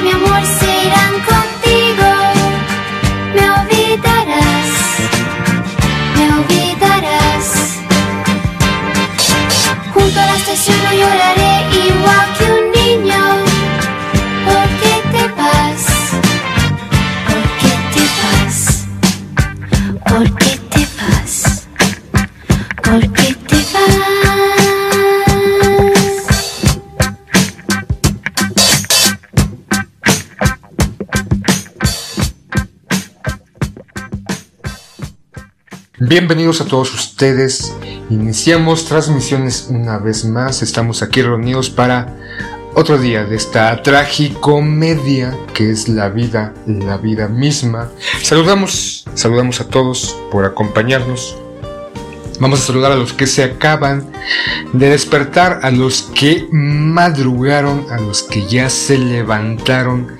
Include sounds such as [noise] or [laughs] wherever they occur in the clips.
meu amor, sei. Bienvenidos a todos ustedes. Iniciamos transmisiones una vez más. Estamos aquí reunidos para otro día de esta tragicomedia que es la vida, la vida misma. Saludamos, saludamos a todos por acompañarnos. Vamos a saludar a los que se acaban de despertar, a los que madrugaron, a los que ya se levantaron,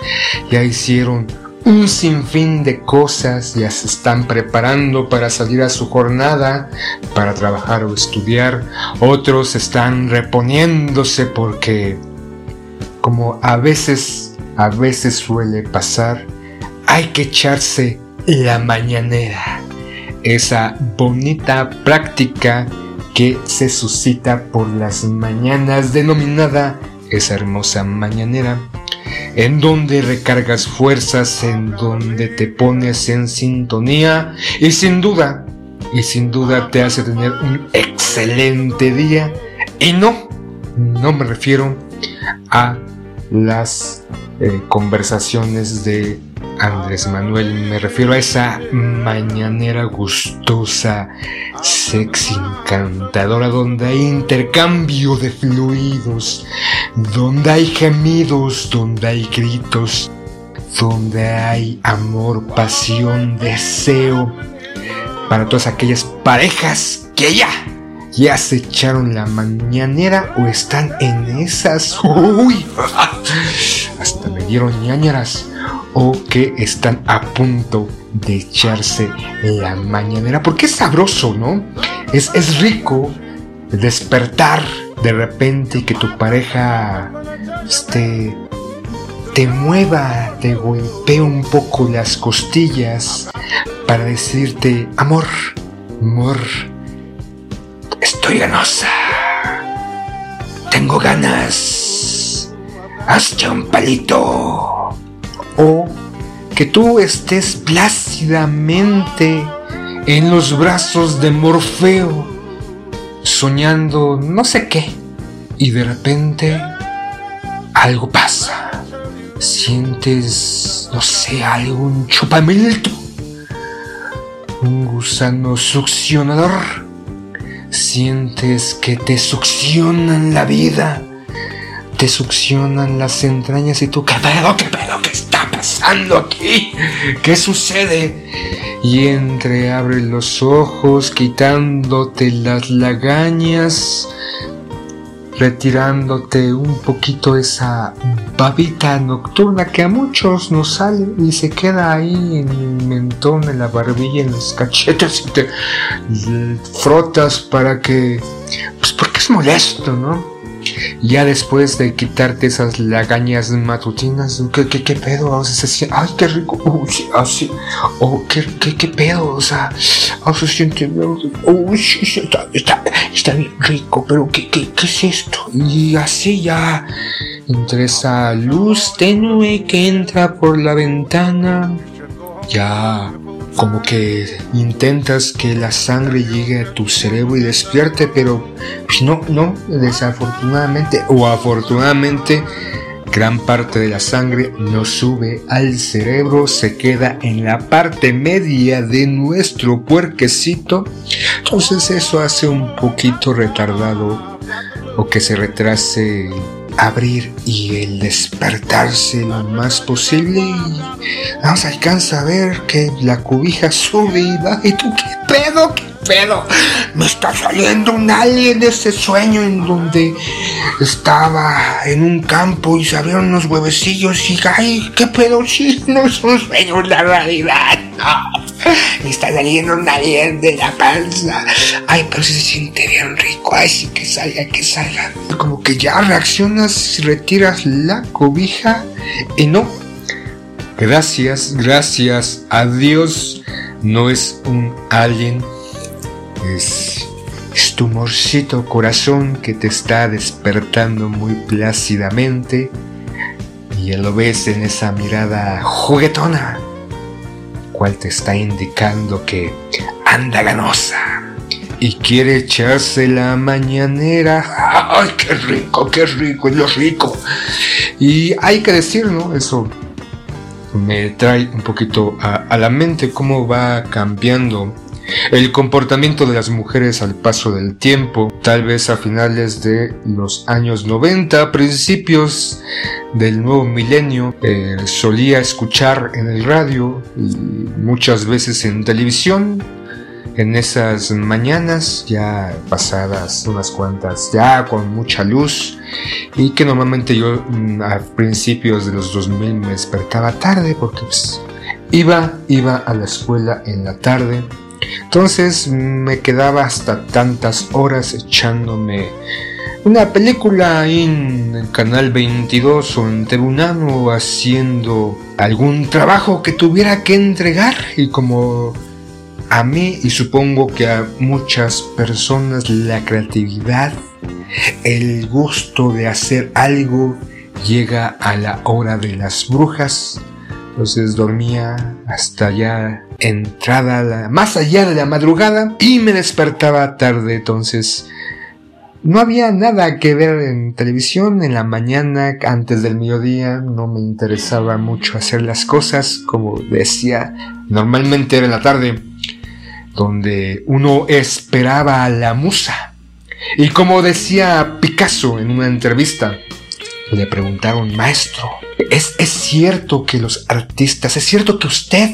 ya hicieron un sinfín de cosas, ya se están preparando para salir a su jornada, para trabajar o estudiar, otros están reponiéndose porque, como a veces, a veces suele pasar, hay que echarse la mañanera, esa bonita práctica que se suscita por las mañanas denominada esa hermosa mañanera en donde recargas fuerzas, en donde te pones en sintonía y sin duda, y sin duda te hace tener un excelente día. Y no, no me refiero a las eh, conversaciones de Andrés Manuel, me refiero a esa mañanera gustosa, sexy, encantadora, donde hay intercambio de fluidos, donde hay gemidos, donde hay gritos, donde hay amor, pasión, deseo, para todas aquellas parejas que ya ya se echaron la mañanera o están en esas. [laughs] Uy, [laughs] hasta me dieron ñañaras. O que están a punto de echarse la mañanera. Porque es sabroso, ¿no? Es, es rico despertar de repente y que tu pareja este, te mueva, te golpee un poco las costillas para decirte, amor, amor Estoy ganosa. Tengo ganas. Hazte un palito. O que tú estés plácidamente en los brazos de Morfeo, soñando no sé qué, y de repente algo pasa. Sientes, no sé, algún chupamilto, un gusano succionador Sientes que te succionan la vida, te succionan las entrañas y tú, ¿qué pedo? ¿Qué pedo? ¿Qué pasando aquí? ¿Qué sucede? Y entreabre los ojos, quitándote las lagañas, retirándote un poquito esa babita nocturna que a muchos nos sale y se queda ahí en el mentón, en la barbilla, en los cachetes y te frotas para que, pues porque es molesto, ¿no? Ya después de quitarte esas lagañas matutinas, ¿qué, pedo? O sea, se ay, qué rico, uy, así, oh, qué, qué, pedo, o sea, oh, se siente, uy, está, está, está bien rico, pero ¿qué, qué, qué es esto? Y así ya, entre esa luz tenue que entra por la ventana, ya como que intentas que la sangre llegue a tu cerebro y despierte, pero pues no, no, desafortunadamente o afortunadamente, gran parte de la sangre no sube al cerebro, se queda en la parte media de nuestro puerquecito. Entonces eso hace un poquito retardado o que se retrase abrir y el despertarse lo más posible y vamos alcanza a ver que la cubija sube y va y tú qué pedo, qué pedo, me está saliendo un alien de ese sueño en donde estaba en un campo y se abrieron unos huevecillos y ay, qué pedo, si no es un sueño, la realidad. Me está saliendo un alien de la panza. Ay, pero se siente bien rico. Ay, sí que salga, que salga. Como que ya reaccionas y retiras la cobija y no. Gracias, gracias a Dios. No es un alien. Es, tu morcito corazón que te está despertando muy plácidamente. Y lo ves en esa mirada juguetona cual te está indicando que anda ganosa y quiere echarse la mañanera. [laughs] ¡Ay, qué rico, qué rico, es rico! Y hay que decir, ¿no? Eso me trae un poquito a la mente cómo va cambiando el comportamiento de las mujeres al paso del tiempo, tal vez a finales de los años 90, principios del nuevo milenio, eh, solía escuchar en el radio y muchas veces en televisión. En esas mañanas ya pasadas unas cuantas ya con mucha luz y que normalmente yo mm, a principios de los 2000 me despertaba tarde porque pues, iba iba a la escuela en la tarde entonces me quedaba hasta tantas horas echándome una película en el canal 22 o en Tribunano haciendo algún trabajo que tuviera que entregar. Y como a mí y supongo que a muchas personas la creatividad, el gusto de hacer algo llega a la hora de las brujas. Entonces dormía hasta ya entrada, más allá de la madrugada y me despertaba tarde. Entonces no había nada que ver en televisión en la mañana, antes del mediodía, no me interesaba mucho hacer las cosas, como decía, normalmente era en la tarde, donde uno esperaba a la musa. Y como decía Picasso en una entrevista, le preguntaron, maestro, ¿es, es cierto que los artistas, es cierto que usted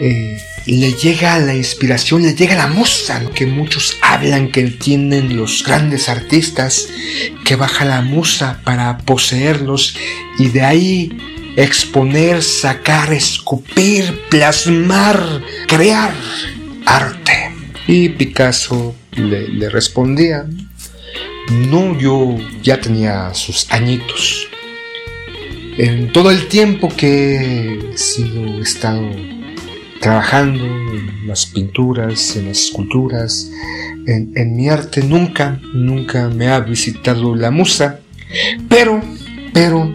eh, le llega la inspiración, le llega la musa, que muchos hablan que tienen los grandes artistas, que baja la musa para poseerlos y de ahí exponer, sacar, escupir, plasmar, crear arte. Y Picasso le, le respondía, no, yo ya tenía sus añitos. En todo el tiempo que he sido, estado trabajando en las pinturas, en las esculturas, en, mi arte, nunca, nunca me ha visitado la musa, pero, pero,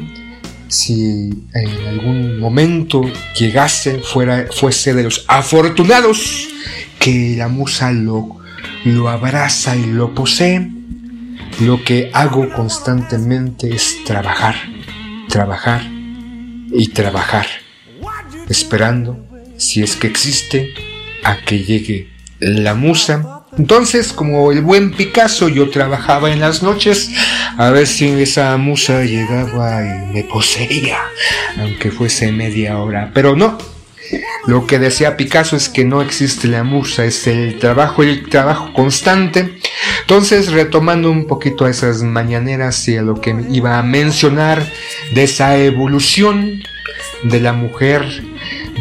si en algún momento llegase, fuera, fuese de los afortunados, que la musa lo, lo abraza y lo posee, lo que hago constantemente es trabajar, trabajar y trabajar, esperando si es que existe, a que llegue la musa. Entonces, como el buen Picasso, yo trabajaba en las noches a ver si esa musa llegaba y me poseía, aunque fuese media hora. Pero no, lo que decía Picasso es que no existe la musa, es el trabajo, el trabajo constante. Entonces, retomando un poquito a esas mañaneras y a lo que iba a mencionar de esa evolución de la mujer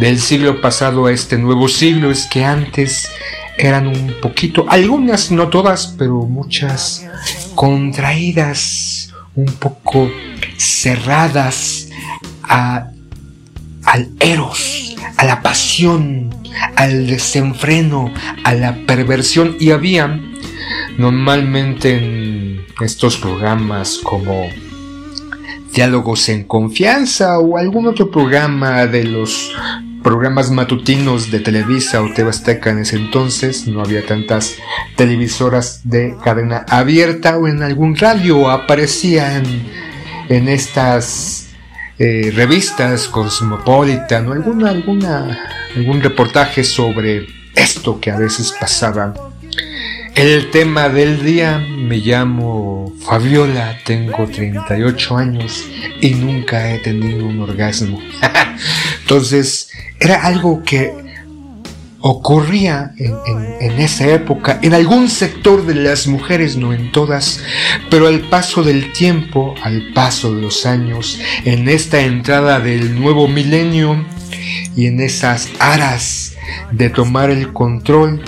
del siglo pasado a este nuevo siglo es que antes eran un poquito, algunas, no todas, pero muchas contraídas, un poco cerradas a, al eros, a la pasión, al desenfreno, a la perversión. Y había normalmente en estos programas como Diálogos en Confianza o algún otro programa de los programas matutinos de Televisa o Tebasteca en ese entonces, no había tantas televisoras de cadena abierta o en algún radio aparecían en estas eh, revistas Cosmopolitan o alguna, algún reportaje sobre esto que a veces pasaba. El tema del día, me llamo Fabiola, tengo 38 años y nunca he tenido un orgasmo. [laughs] Entonces, era algo que ocurría en, esa época en algún sector de las mujeres, no en todas, pero al paso del tiempo, al paso de los años, en esta entrada del nuevo milenio y en esas aras de tomar el control,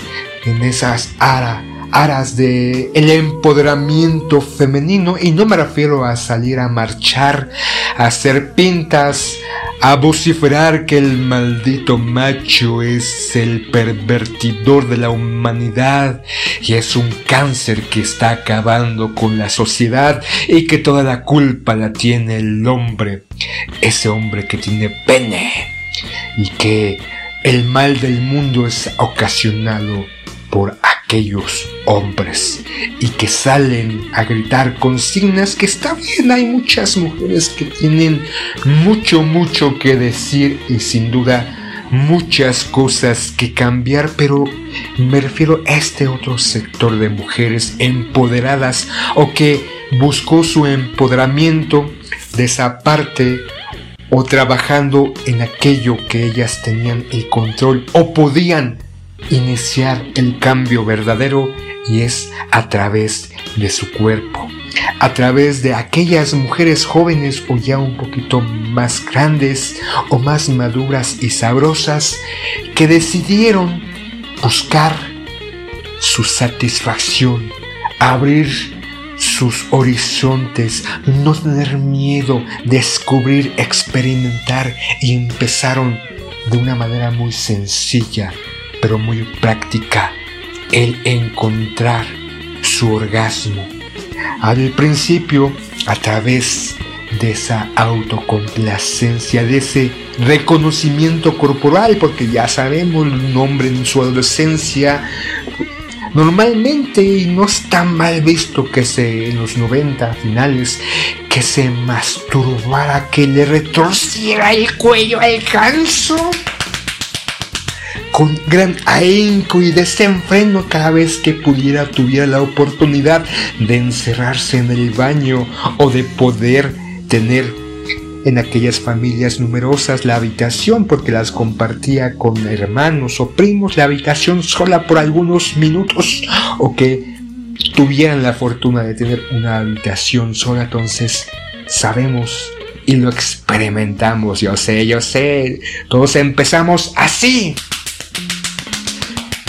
en esas aras aras de el empoderamiento femenino y no me refiero a salir a marchar, a hacer pintas, a vociferar que el maldito macho es el pervertidor de la humanidad y es un cáncer que está acabando con la sociedad y que toda la culpa la tiene el hombre, ese hombre que tiene pene y que el mal del mundo es ocasionado por aquellos hombres y que salen a gritar consignas que está bien, hay muchas mujeres que tienen mucho, mucho que decir y sin duda muchas cosas que cambiar, pero me refiero a este otro sector de mujeres empoderadas o que buscó su empoderamiento de esa parte o trabajando en aquello que ellas tenían el control o podían iniciar el cambio verdadero y es a través de su cuerpo, a través de aquellas mujeres jóvenes o ya un poquito más grandes o más maduras y sabrosas que decidieron buscar su satisfacción, abrir sus horizontes, no tener miedo, descubrir, experimentar y empezaron de una manera muy sencilla pero muy práctica, el encontrar su orgasmo. Al principio, a través de esa autocomplacencia, de ese reconocimiento corporal, porque ya sabemos, un hombre en su adolescencia normalmente y no está mal visto que se en los 90 finales que se masturbara, que le retorciera el cuello al ganso con gran ahínco y desenfreno cada vez que pudiera tuviera la oportunidad de encerrarse en el baño o de poder tener en aquellas familias numerosas la habitación porque las compartía con hermanos o primos la habitación sola por algunos minutos o que tuvieran la fortuna de tener una habitación sola. Entonces sabemos y lo experimentamos. Yo sé yo sé. Todos empezamos así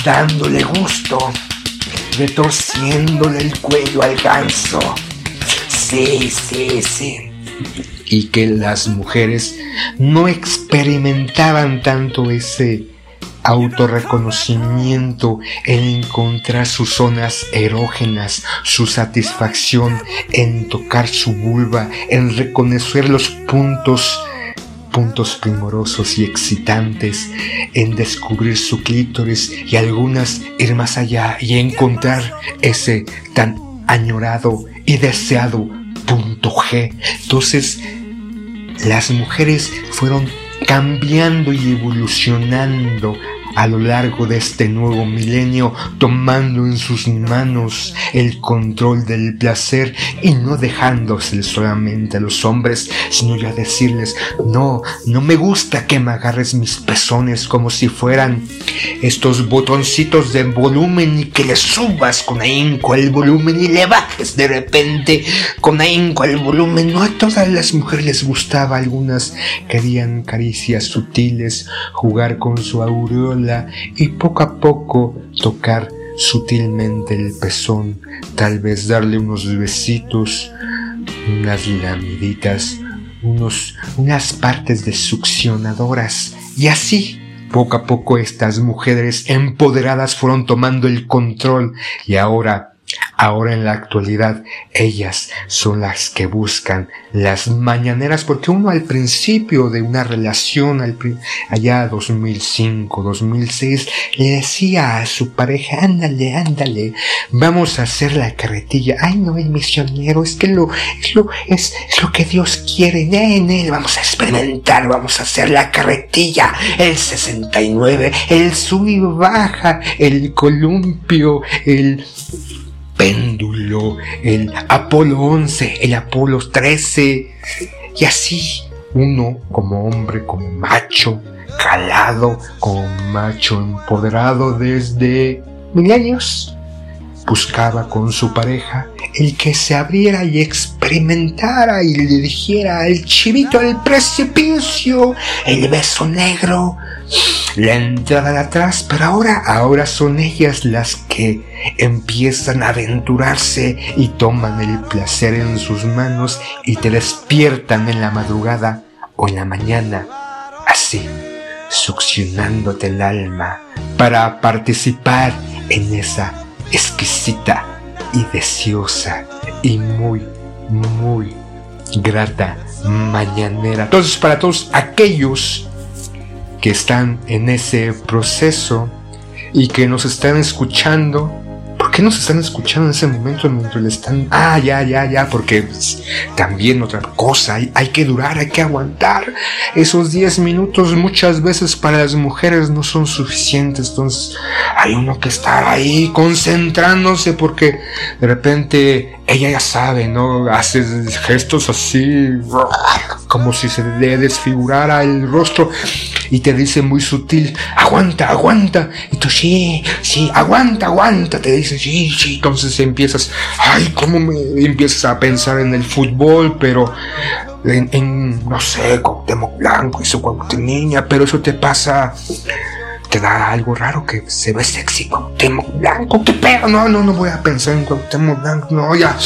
dándole gusto retorciéndole el cuello al ganso. Sí sí sí. Y que las mujeres no experimentaban tanto ese autorreconocimiento en encontrar sus zonas erógenas, su satisfacción en tocar su vulva, en reconocer los puntos puntos primorosos y excitantes, en descubrir su clítoris y algunas ir más allá y encontrar ese tan añorado y deseado punto G. Entonces, las mujeres fueron cambiando y evolucionando a lo largo de este nuevo milenio, tomando en sus manos el control del placer y no dejándose solamente a los hombres, sino ya decirles, no, no me gusta que me agarres mis pezones como si fueran estos botoncitos de volumen y que le subas con ahínco el volumen y le bajes de repente con ahínco el volumen. No a todas las mujeres les gustaba, algunas querían caricias sutiles, jugar con su aureola, y poco a poco tocar sutilmente el pezón, tal vez darle unos besitos, unas lamiditas, unos, unas partes de succionadoras. Y así poco a poco estas mujeres empoderadas fueron tomando el control. Y ahora Ahora en la actualidad ellas son las que buscan las mañaneras porque uno al principio de una relación allá 2005, 2006 le decía a su pareja, ándale, ándale, vamos a hacer la carretilla. Ay no, el misionero, es que lo, es lo, es, lo que Dios quiere. En él vamos a experimentar, vamos a hacer la carretilla, el 69, el sub y baja, el columpio, el el Apolo 11, el Apolo 13, y así uno como hombre, como macho, calado, como macho empoderado desde milenios, buscaba con su pareja el que se abriera y experimentara y le dijera al chivito del precipicio, el beso negro, la entrada de atrás, pero ahora, ahora son ellas las que empiezan a aventurarse y toman el placer en sus manos y te despiertan en la madrugada o en la mañana, así, succionándote el alma para participar en esa exquisita y deseosa y muy, muy grata mañanera. Entonces, para todos aquellos que están en ese proceso y que nos están escuchando. ¿Por qué nos están escuchando en ese momento mientras le están... Ah, ya, ya, ya, porque pues, también otra cosa, hay, hay, que durar, hay que aguantar. Esos 10 minutos muchas veces para las mujeres no son suficientes, entonces hay uno que estar ahí concentrándose porque de repente ella ya sabe, ¿no? Hace gestos así, como si se le desfigurara el rostro y te dice muy sutil, aguanta, aguanta. Y tú, sí, sí, aguanta, aguanta. Te dice, sí, sí. Entonces empiezas, ay, ¿cómo me empiezas a pensar en el fútbol? Pero en, no sé, Cuauhtémoc Blanco y su niña, pero eso te pasa te da algo raro que se ve sexy Cuauhtémoc Blanco, qué pedo, no, no, no voy a pensar en Cuauhtémoc Blanco, no, ya.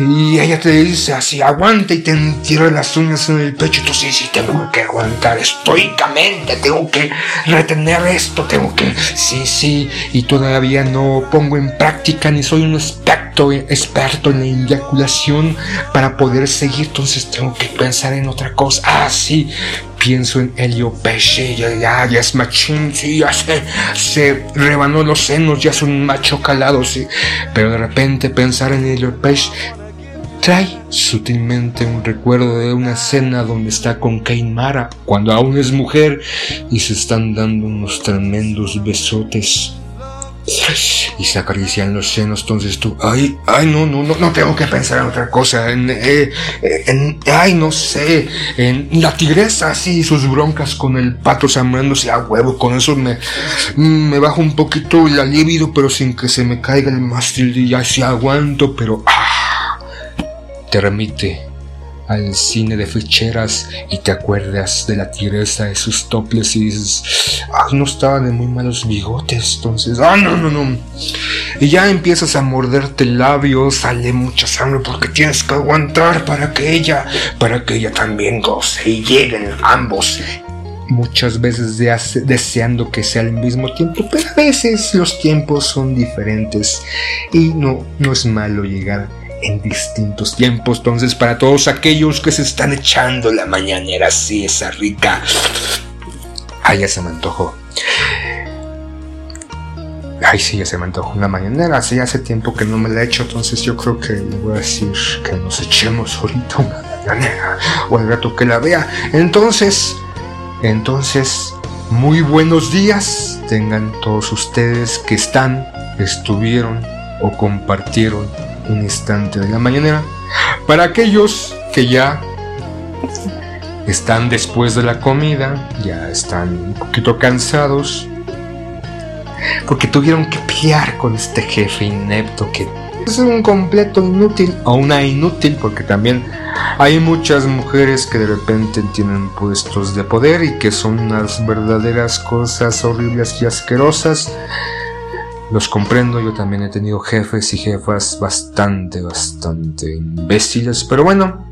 Y ella te dice así, aguanta y te entierra las uñas en el pecho y tú sí, sí, tengo que aguantar estoicamente, tengo que retener esto, tengo que, sí, sí, y todavía no pongo en práctica ni soy un experto, experto en la eyaculación para poder seguir, entonces tengo que pensar en otra cosa, ah, sí, pienso en Helio Pesce, ya, ya, es machín, sí, ya se, se rebanó los senos, ya es un macho calado, sí. Pero de repente pensar en Helio Pesce trae sutilmente un recuerdo de una escena donde está con Kane Mara, cuando aún es mujer y se están dando unos tremendos besotes y se acarician los senos, entonces tú, ay, ay, no, no, no, no tengo que pensar en otra cosa, en, eh, en ay, no sé, en la tigresa, así, sus broncas con el pato sambrándose a huevo, con eso me, me bajo un poquito la libido, pero sin que se me caiga el mástil y ya se aguanto, pero, ah, te remite al cine de ficheras y te acuerdas de la tigresa de sus toples y dices, ah, no estaba de muy malos bigotes, entonces, ah, no, no, no. Y ya empiezas a morderte el labio, sale mucha sangre porque tienes que aguantar para que ella, para que ella también goce y lleguen ambos muchas veces deseando que sea al mismo tiempo, pero a veces los tiempos son diferentes y no, no es malo llegar en distintos tiempos. Entonces, para todos aquellos que se están echando la mañanera así, esa rica. Ay, ya se me antojó. Ay, sí, ya se me antojó una mañanera. Así hace tiempo que no me la he hecho. Entonces, yo creo que le voy a decir que nos echemos ahorita una mañanera. O al rato que la vea. Entonces, entonces, muy buenos días. Tengan todos ustedes que están, estuvieron o compartieron un instante de la mañanera. Para aquellos que ya están después de la comida, ya están un poquito cansados, porque tuvieron que pelear con este jefe inepto que es un completo inútil o una inútil, porque también hay muchas mujeres que de repente tienen puestos de poder y que son unas verdaderas cosas horribles y asquerosas los comprendo, yo también he tenido jefes y jefas bastante, bastante imbéciles, pero bueno,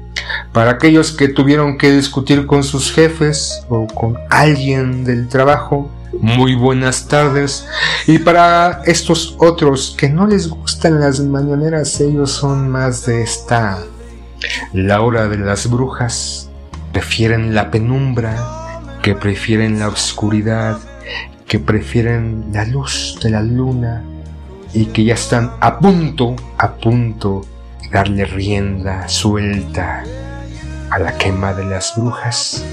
para aquellos que tuvieron que discutir con sus jefes o con alguien del trabajo, muy buenas tardes. Y para estos otros que no les gustan las mañaneras, ellos son más de esta, la hora de las brujas, prefieren la penumbra, que prefieren la oscuridad, que prefieren la luz de la luna y que ya están a punto, a punto de darle rienda suelta a la quema de las brujas.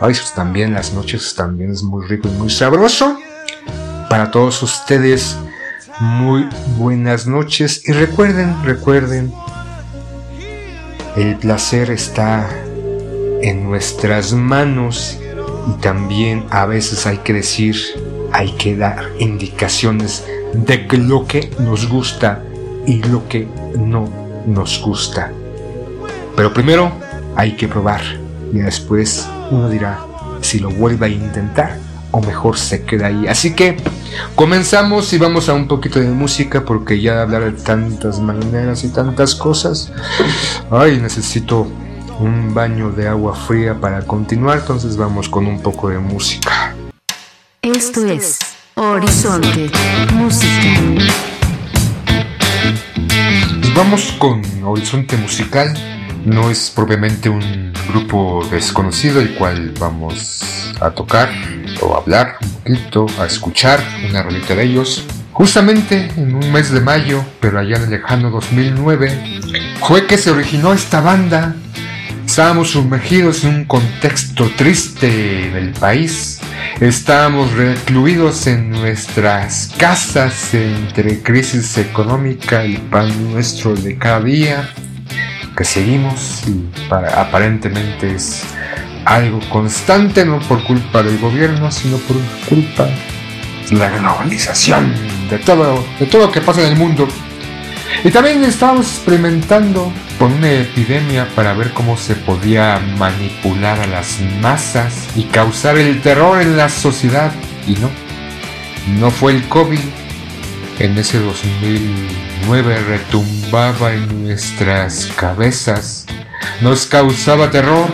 Ay, también las noches también es muy rico y muy sabroso. Para todos ustedes, muy buenas noches y recuerden, recuerden, el placer está en nuestras manos y también a veces hay que decir hay que dar indicaciones de lo que nos gusta y lo que no nos gusta. Pero primero hay que probar y después uno dirá si lo vuelve a intentar o mejor se queda ahí. Así que comenzamos y vamos a un poquito de música porque ya hablar de tantas maneras y tantas cosas. Ay, necesito un baño de agua fría para continuar, entonces vamos con un poco de música. Esto es Horizonte Música. vamos con Horizonte Musical. No es propiamente un grupo desconocido el cual vamos a tocar o a hablar un poquito, a escuchar una rolita de ellos. Justamente en un mes de mayo, pero allá en el lejano 2009, fue que se originó esta banda. Estábamos sumergidos en un contexto triste del país Estamos recluidos en nuestras casas entre crisis económica y pan nuestro de cada día que seguimos y para, aparentemente es algo constante, no por culpa del gobierno, sino por culpa de la globalización, de todo, de todo lo que pasa en el mundo. Y también estábamos experimentando con una epidemia para ver cómo se podía manipular a las masas y causar el terror en la sociedad. Y no, no fue el COVID. En ese 2009 retumbaba en nuestras cabezas, nos causaba terror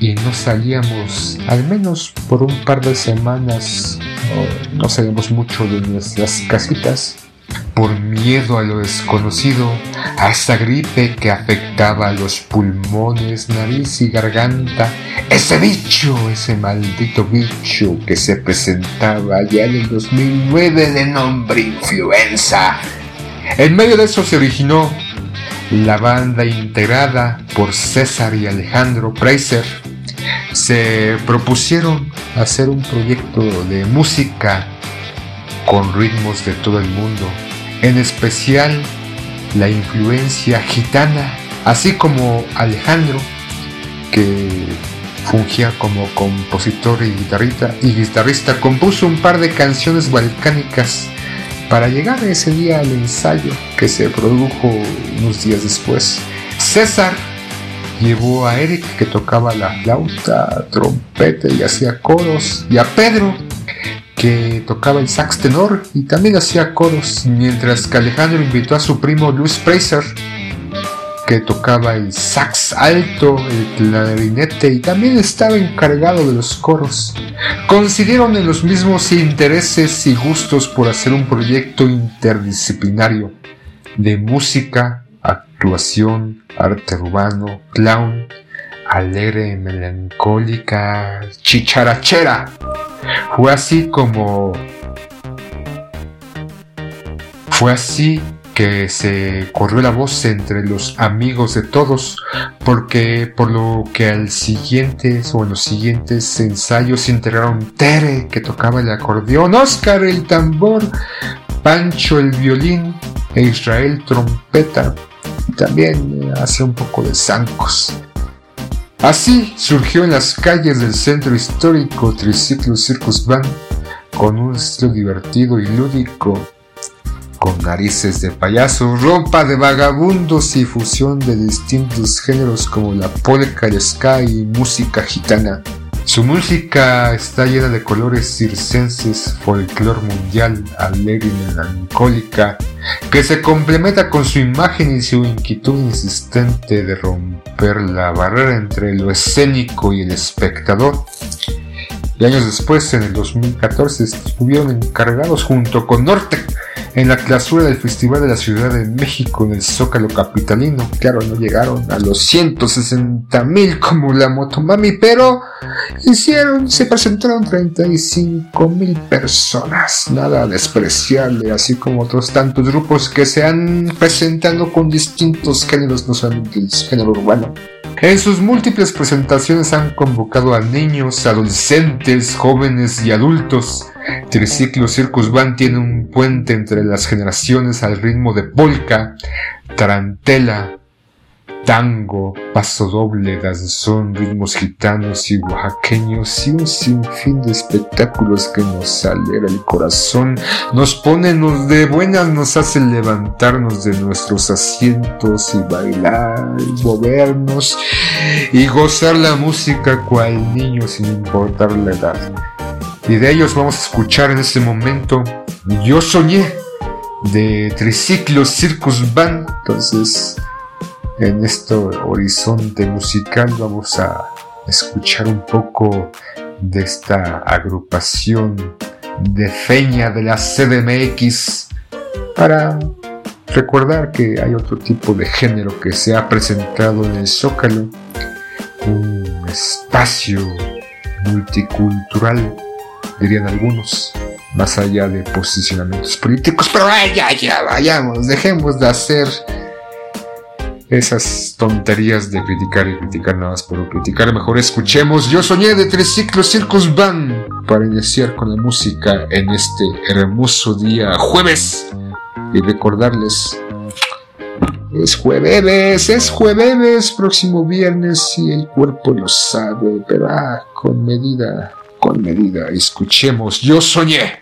y no salíamos, al menos por un par de semanas, no, salíamos mucho de nuestras casitas por miedo a lo desconocido, a esa gripe que afectaba los pulmones, nariz y garganta, ese bicho, ese maldito bicho que se presentaba ya en el 2009 de nombre influenza. En medio de eso se originó la banda integrada por César y Alejandro Preiser. Se propusieron hacer un proyecto de música con ritmos de todo el mundo, en especial la influencia gitana, así como Alejandro, que fungía como compositor y guitarrista, y guitarrista, compuso un par de canciones balcánicas para llegar ese día al ensayo que se produjo unos días después. César llevó a Eric que tocaba la flauta, trompeta y hacía coros, y a Pedro que tocaba el sax tenor y también hacía coros, mientras que Alejandro invitó a su primo Luis Fraser, que tocaba el sax alto, el clarinete y también estaba encargado de los coros. Coincidieron en los mismos intereses y gustos por hacer un proyecto interdisciplinario de música, actuación, arte urbano, clown, alegre, melancólica, chicharachera. Fue así como... Fue así que se corrió la voz entre los amigos de todos, porque por lo que al siguiente o en los siguientes ensayos se integraron Tere, que tocaba el acordeón, Oscar el tambor, Pancho el violín e Israel trompeta, también hace un poco de zancos. Así surgió en las calles del centro histórico Triciclo Circus Band con un estilo divertido y lúdico, con narices de payaso, ropa de vagabundos y fusión de distintos géneros como la polka, el ska y música gitana. Su música está llena de colores circenses, folclor mundial, alegre y melancólica, que se complementa con su imagen y su inquietud insistente de romper la barrera entre lo escénico y el espectador. Y años después, en el 2014, estuvieron encargados junto con Norte en la clausura del Festival de la Ciudad de México en el Zócalo Capitalino. Claro, no llegaron a los 160 mil como la Motomami, pero hicieron, se presentaron 35 mil personas. Nada despreciable, así como otros tantos grupos que se han presentado con distintos géneros, no solamente el género urbano. En sus múltiples presentaciones han convocado a niños, adolescentes, jóvenes y adultos. Triciclo Circus Band tiene un puente entre las generaciones al ritmo de polka, tarantela, tango, paso doble, danzón, ritmos gitanos y oaxaqueños y un sinfín de espectáculos que nos alegra el corazón, nos ponen de buenas, nos hacen levantarnos de nuestros asientos y bailar, y movernos y gozar la música cual niño sin importar la edad. Y de ellos vamos a escuchar en este momento Yo Soñé de Triciclo Circus Band. Entonces, en este horizonte musical vamos a escuchar un poco de esta agrupación de feña de la CDMX para recordar que hay otro tipo de género que se ha presentado en el Zócalo, un espacio multicultural dirían algunos, más allá de posicionamientos políticos. Pero ya, ya, vayamos, dejemos de hacer esas tonterías de criticar y criticar nada más por criticar. Mejor escuchemos Yo soñé de tres ciclos Circus Van para iniciar con la música en este hermoso día jueves y recordarles. Es jueves, es jueves, próximo viernes y el cuerpo lo sabe, pero ah, con medida con medida. Escuchemos, yo soñé.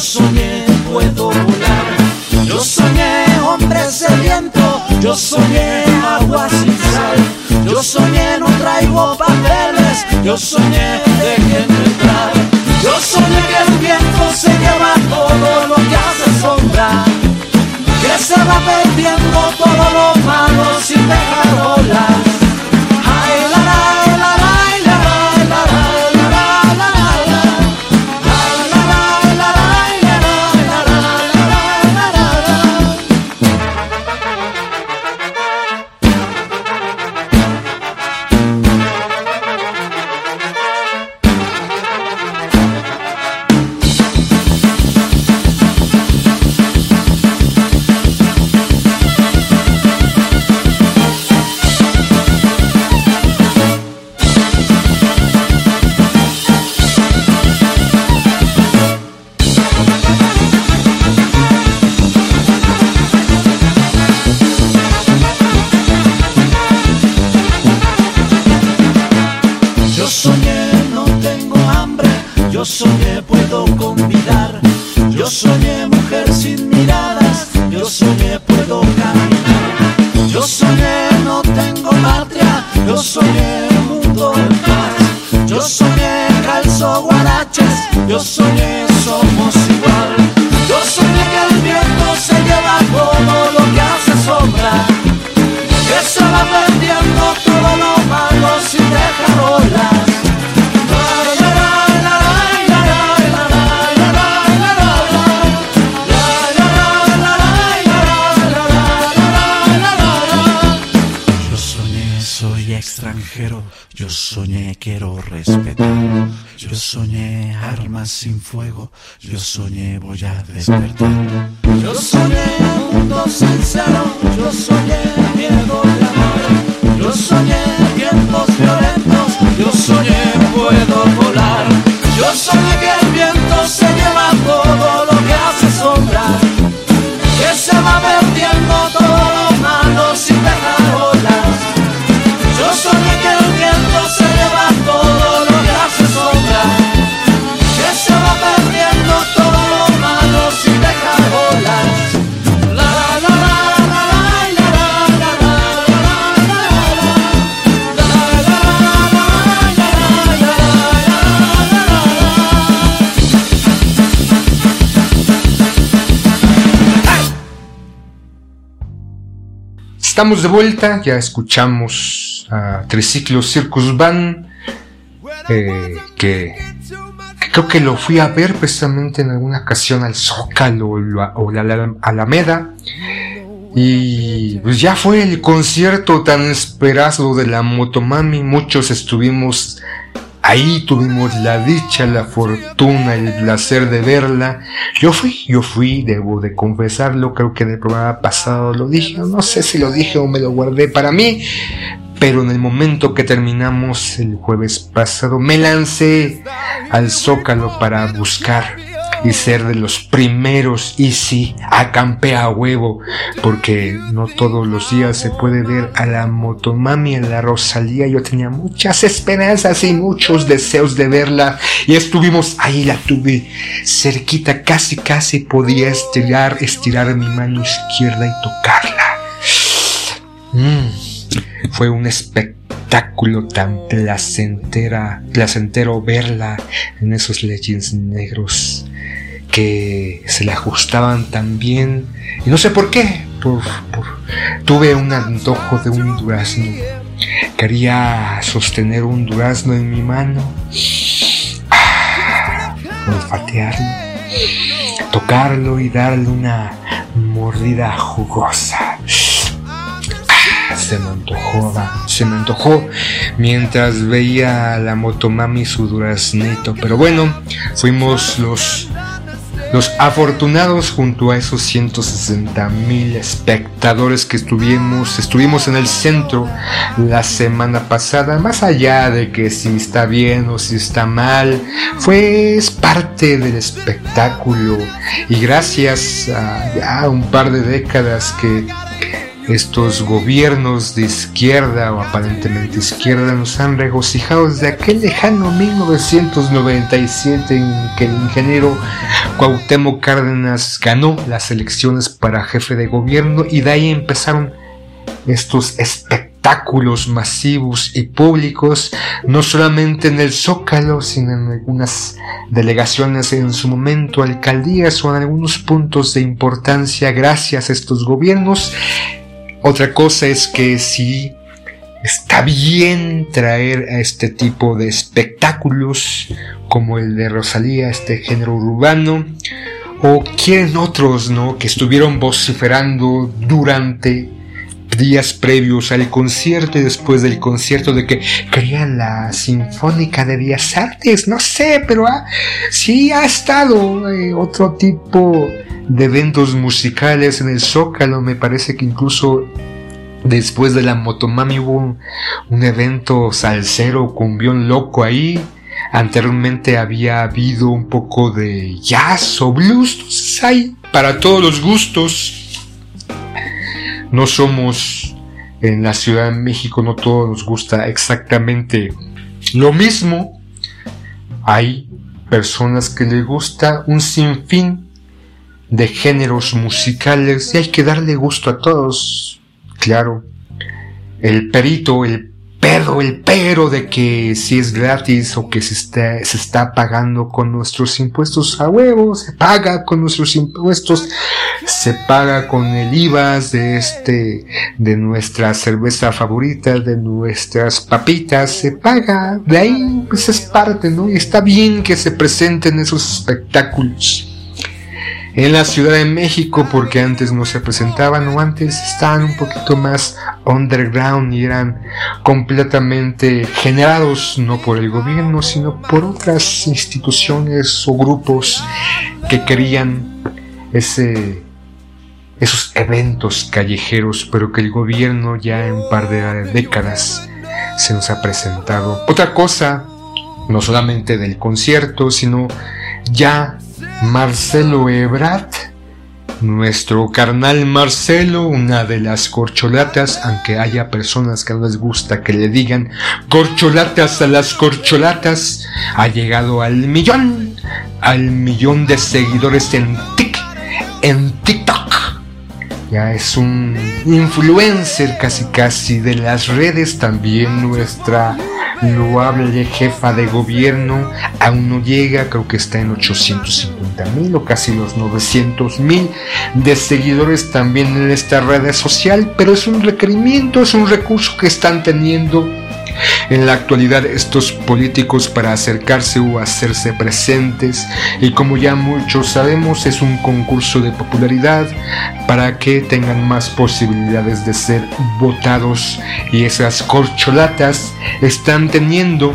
Soñé puedo volar, yo soñé hombres sedientos, yo soñé agua sin sal, yo soñé no traigo papeles, yo soñé de entrar, yo soñé que el viento se lleva todo lo que hace sombra que se va perdiendo todo lo malo sin dejar olas. Despertar. Estamos de vuelta, ya escuchamos a Triciclo Circus Van, eh, que, creo que lo fui a ver precisamente en alguna ocasión al Zócalo o, la, Alameda. Y pues ya fue el concierto tan esperado de la Motomami, muchos estuvimos Ahí tuvimos la dicha, la fortuna, el placer de verla. Yo fui, yo fui, debo de confesarlo, creo que en el programa pasado lo dije, no sé si lo dije o me lo guardé para mí, pero en el momento que terminamos el jueves pasado me lancé al zócalo para buscar y ser de los primeros y sí, acampé a huevo, porque no todos los días se puede ver a la motomami en la Rosalía. Yo tenía muchas esperanzas y muchos deseos de verla y estuvimos ahí, la tuve cerquita, casi casi podía estirar, estirar mi mano izquierda y tocarla. Mm, fue un espectáculo tan placentera, placentero verla en esos legends negros que se le ajustaban tan bien. Y no sé por qué. Por, tuve un antojo de un durazno. Quería sostener un durazno en mi mano. Ah, olfatearlo. Tocarlo y darle una mordida jugosa. Se me antojó, se me antojó mientras veía a la motomami su duraznito. Pero bueno, fuimos los los afortunados junto a esos 160 mil espectadores que estuvimos, estuvimos en el centro la semana pasada, más allá de que si está bien o si está mal, fue parte del espectáculo y gracias a un par de décadas que estos gobiernos de izquierda o aparentemente izquierda nos han regocijado desde aquel lejano 1997 en que el ingeniero Cuauhtémoc Cárdenas ganó las elecciones para jefe de gobierno y de ahí empezaron estos espectáculos masivos y públicos, no solamente en el Zócalo, sino en algunas delegaciones en su momento, alcaldías o en algunos puntos de importancia. Gracias a estos gobiernos otra cosa es que si está bien traer a este tipo de espectáculos como el de Rosalía, este género urbano, o quieren otros, ¿no? Que estuvieron vociferando durante días previos al concierto y después del concierto de que querían la Sinfónica de Bellas Artes, no sé, pero sí ha estado eh, otro tipo de eventos musicales en el Zócalo, me parece que incluso después de la Motomami hubo un, evento salsero, cumbión loco ahí. Anteriormente había habido un poco de jazz o blues, hay para todos los gustos. No somos en la Ciudad de México, no todos nos gusta exactamente lo mismo. Hay personas que les gusta un sinfín de géneros musicales y hay que darle gusto a todos. Claro, el perito, el pero, el pero de que si es gratis o que se está, se está pagando con nuestros impuestos. A huevo, se paga con nuestros impuestos, se paga con el IVA de este, de nuestra cerveza favorita, de nuestras papitas, se paga, de ahí pues es parte, ¿no? Y está bien que se presenten esos espectáculos en la Ciudad de México porque antes no se presentaban o antes estaban un poquito más underground y eran completamente generados no por el gobierno sino por otras instituciones o grupos que querían ese esos eventos callejeros pero que el gobierno ya en un par de décadas se nos ha presentado. Otra cosa no solamente del concierto sino ya Marcelo Ebrat, nuestro carnal Marcelo, una de las corcholatas, aunque haya personas que no les gusta que le digan corcholatas a las corcholatas, ha llegado al millón, al millón de seguidores en, en TikTok. Ya es un influencer casi casi de las redes, también nuestra loable jefa de gobierno aún no llega, creo que está en 850 mil o casi los 900 mil de seguidores también en esta red social, pero es un requerimiento, es un recurso que están teniendo en la actualidad estos políticos para acercarse o hacerse presentes y como ya muchos sabemos es un concurso de popularidad para que tengan más posibilidades de ser votados y esas corcholatas están teniendo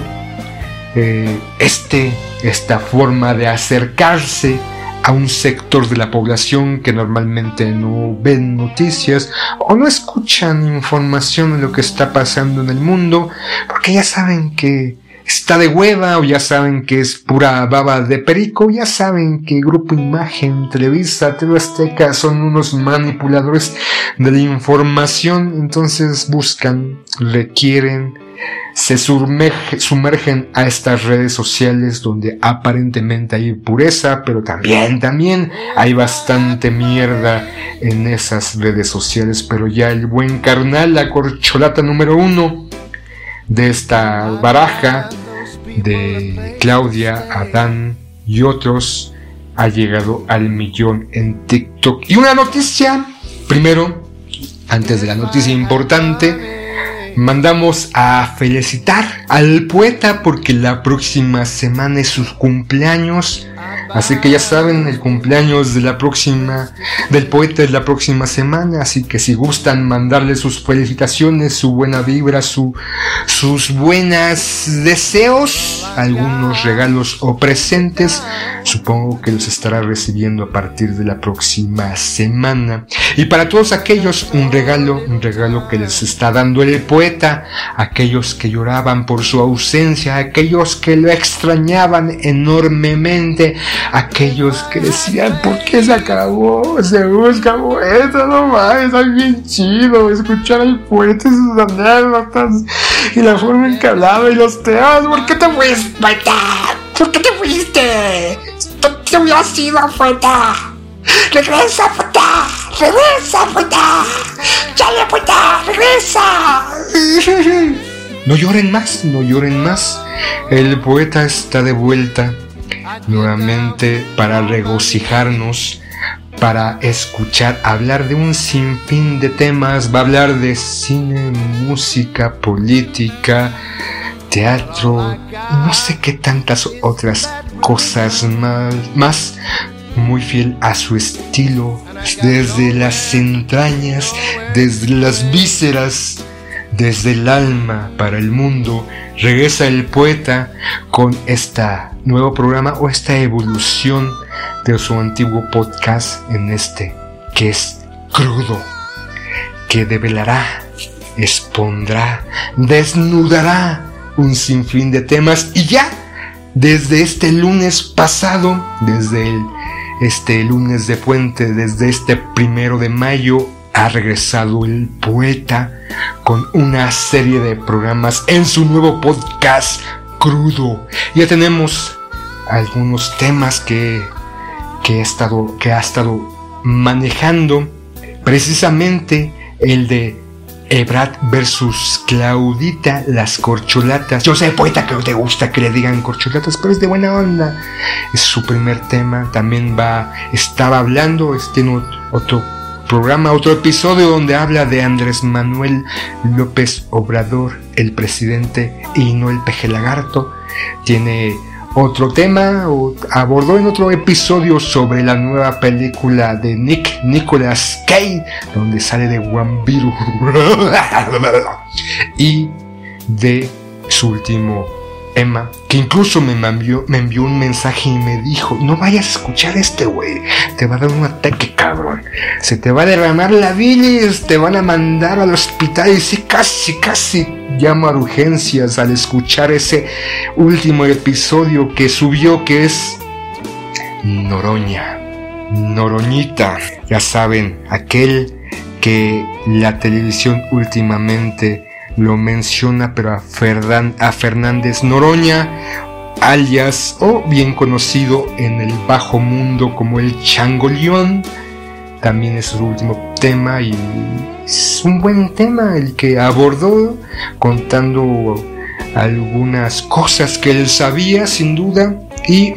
eh, este, esta forma de acercarse a un sector de la población que normalmente no ven noticias o no escuchan información de lo que está pasando en el mundo porque ya saben que está de hueva o ya saben que es pura baba de perico, ya saben que Grupo Imagen, Televisa, TV Azteca son unos manipuladores de la información, entonces buscan, requieren se sumergen a estas redes sociales donde aparentemente hay pureza, pero también, también hay bastante mierda en esas redes sociales. Pero ya el buen carnal, la corcholata número uno de esta baraja de Claudia, Adán y otros, ha llegado al millón en TikTok. Y una noticia, primero, antes de la noticia importante, mandamos a felicitar al poeta porque la próxima semana es su cumpleaños. Así que ya saben, el cumpleaños de la próxima, del poeta es la próxima semana. Así que si gustan mandarle sus felicitaciones, su buena vibra, su, sus buenos deseos, algunos regalos o presentes, supongo que los estará recibiendo a partir de la próxima semana. Y para todos aquellos, un regalo, un regalo que les está dando el poeta, aquellos que lloraban por su ausencia, aquellos que lo extrañaban enormemente, aquellos que decían, ¿por qué se acabó? Se busca poeta, no mames, es bien chido escuchar al poeta y sus anécdotas y la forma en que hablaba y los temas. ¿Por qué te fuiste, poeta? ¿Por qué te fuiste? Te hubiera sido poeta. Regresa, puta. Regresa, puta. Chale, puta. Regresa. [laughs] No lloren más, no lloren más. El poeta está de vuelta nuevamente para regocijarnos, para escuchar, hablar de un sinfín de temas. Va a hablar de cine, música, política, teatro, no sé qué tantas otras cosas más. más muy fiel a su estilo, desde las entrañas, desde las vísceras desde el alma para el mundo, regresa el poeta con este nuevo programa o esta evolución de su antiguo podcast en este, que es crudo, que develará, expondrá, desnudará un sinfín de temas y ya desde este lunes pasado, desde este lunes de puente, desde este primero de mayo ha regresado el poeta con una serie de programas en su nuevo podcast crudo. Ya tenemos algunos temas que, que, estado, que ha estado manejando. Precisamente el de Ebrat versus Claudita, las corcholatas. Yo sé, poeta, que te gusta que le digan corcholatas, pero es de buena onda. Es su primer tema. También va, estaba hablando, tiene otro programa, otro episodio donde habla de Andrés Manuel López Obrador, el presidente y no el peje lagarto. Tiene otro tema, o abordó en otro episodio sobre la nueva película de Nick Nicholas Cage, donde sale de Wambiru [laughs] y de su último Emma, que incluso me envió, me envió un mensaje y me dijo, no vayas a escuchar este güey, te va a dar un ataque cabrón, se te va a derramar la bilis, te van a mandar al hospital y sí, casi, casi llamo a urgencias al escuchar ese último episodio que subió que es Noroña, Noroñita, ya saben, aquel que la televisión últimamente lo menciona, pero a, Fernández Noroña, alias o bien conocido en el bajo mundo como el Changoleón, también es su último tema y es un buen tema el que abordó contando algunas cosas que él sabía sin duda y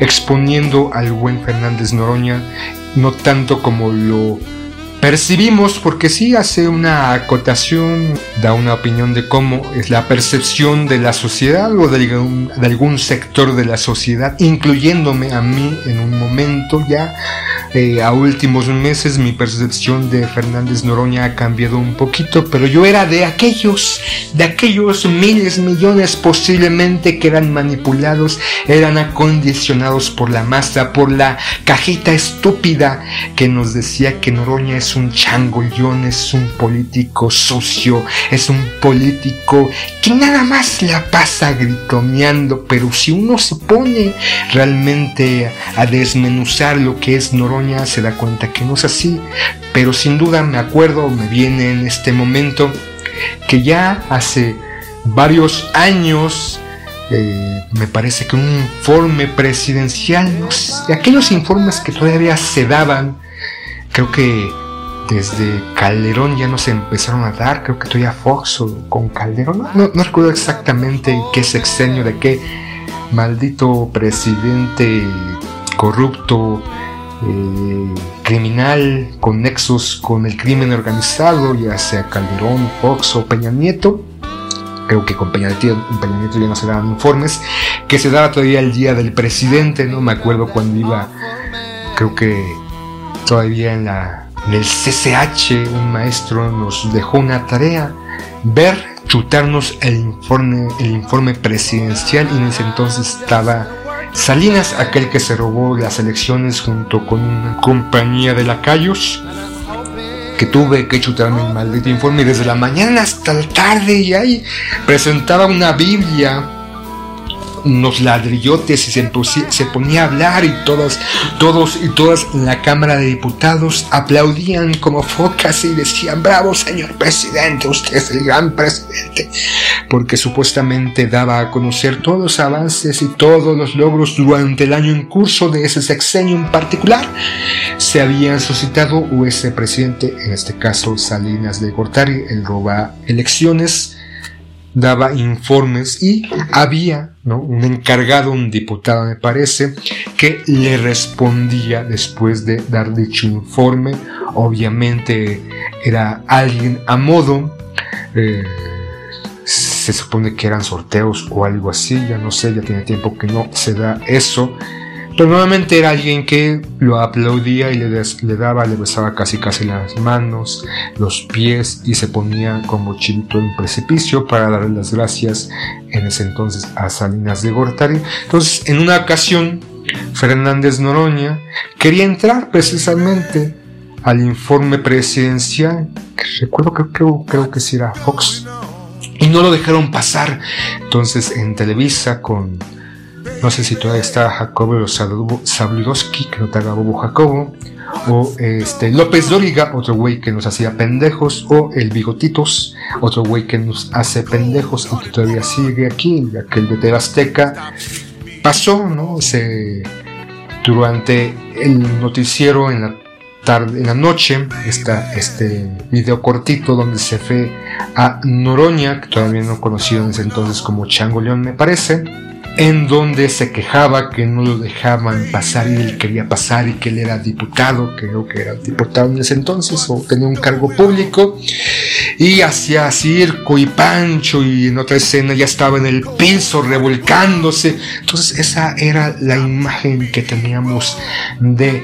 exponiendo al buen Fernández Noroña no tanto como lo percibimos, porque sí hace una acotación, da una opinión de cómo es la percepción de la sociedad o de algún, sector de la sociedad, incluyéndome a mí en un momento ya eh, a últimos meses mi percepción de Fernández Noroña ha cambiado un poquito, pero yo era de aquellos, de aquellos miles, millones posiblemente que eran manipulados, eran acondicionados por la masa, por la cajita estúpida que nos decía que Noroña es un changollón, es un político sucio, es un político que nada más la pasa gritoneando, pero si uno se pone realmente a desmenuzar lo que es Noroña, se da cuenta que no es así, pero sin duda me acuerdo, me viene en este momento, que ya hace varios años, eh, me parece que un informe presidencial, de aquellos informes que todavía se daban, creo que desde Calderón ya no se empezaron a dar, creo que todavía Fox con Calderón, no, recuerdo exactamente qué sexenio, de qué maldito presidente corrupto eh, criminal con nexos con el crimen organizado, ya sea Calderón, Fox o Peña Nieto. Creo que con Peña Nieto ya no se daban informes, que se daba todavía el día del presidente, no me acuerdo cuando iba, creo que todavía en, la, en el CCH un maestro nos dejó una tarea, ver, chutarnos el informe, el informe presidencial y en ese entonces estaba Salinas, aquel que se robó las elecciones junto con una compañía de lacayos, que tuve que chutarme el maldito informe desde la mañana hasta la tarde y ahí presentaba una Biblia unos ladrillotes y se, se, ponía a hablar y todos, todos y todas en la Cámara de Diputados aplaudían como focas y decían, bravo señor presidente, usted es el gran presidente, porque supuestamente daba a conocer todos los avances y todos los logros durante el año en curso de ese sexenio en particular. Se habían suscitado o ese presidente, en este caso Salinas de Gortari, el roba elecciones, daba informes y había un encargado, un diputado me parece, que le respondía después de dar dicho informe. Obviamente era alguien a modo. Eh, se supone que eran sorteos o algo así, ya no sé, ya tiene tiempo que no se da eso. Pero nuevamente era alguien que lo aplaudía y le, le, daba, le besaba casi casi las manos, los pies y se ponía como chilito en precipicio para darle las gracias en ese entonces a Salinas de Gortari. Entonces, en una ocasión, Fernández Noroña quería entrar precisamente al informe presidencial, que recuerdo que creo, creo que sí era Fox, y no lo dejaron pasar. Entonces, en Televisa con no sé si todavía está Jacobo Sabludowski, que no te haga bobo Jacobo. O este López Dóriga, otro güey que nos hacía pendejos. O el Bigotitos, otro güey que nos hace pendejos y que todavía sigue aquí, aquel de Tebasteca. Pasó, ¿no? Se, durante el noticiero en la tarde, en la noche, está este video cortito donde se fue a Noroña, que todavía no conocido en ese entonces como Chango León, me parece en donde se quejaba que no lo dejaban pasar y él quería pasar y que él era diputado, creo que era diputado en ese entonces o tenía un cargo público y hacía circo y pancho y en otra escena ya estaba en el piso revolcándose. Entonces esa era la imagen que teníamos de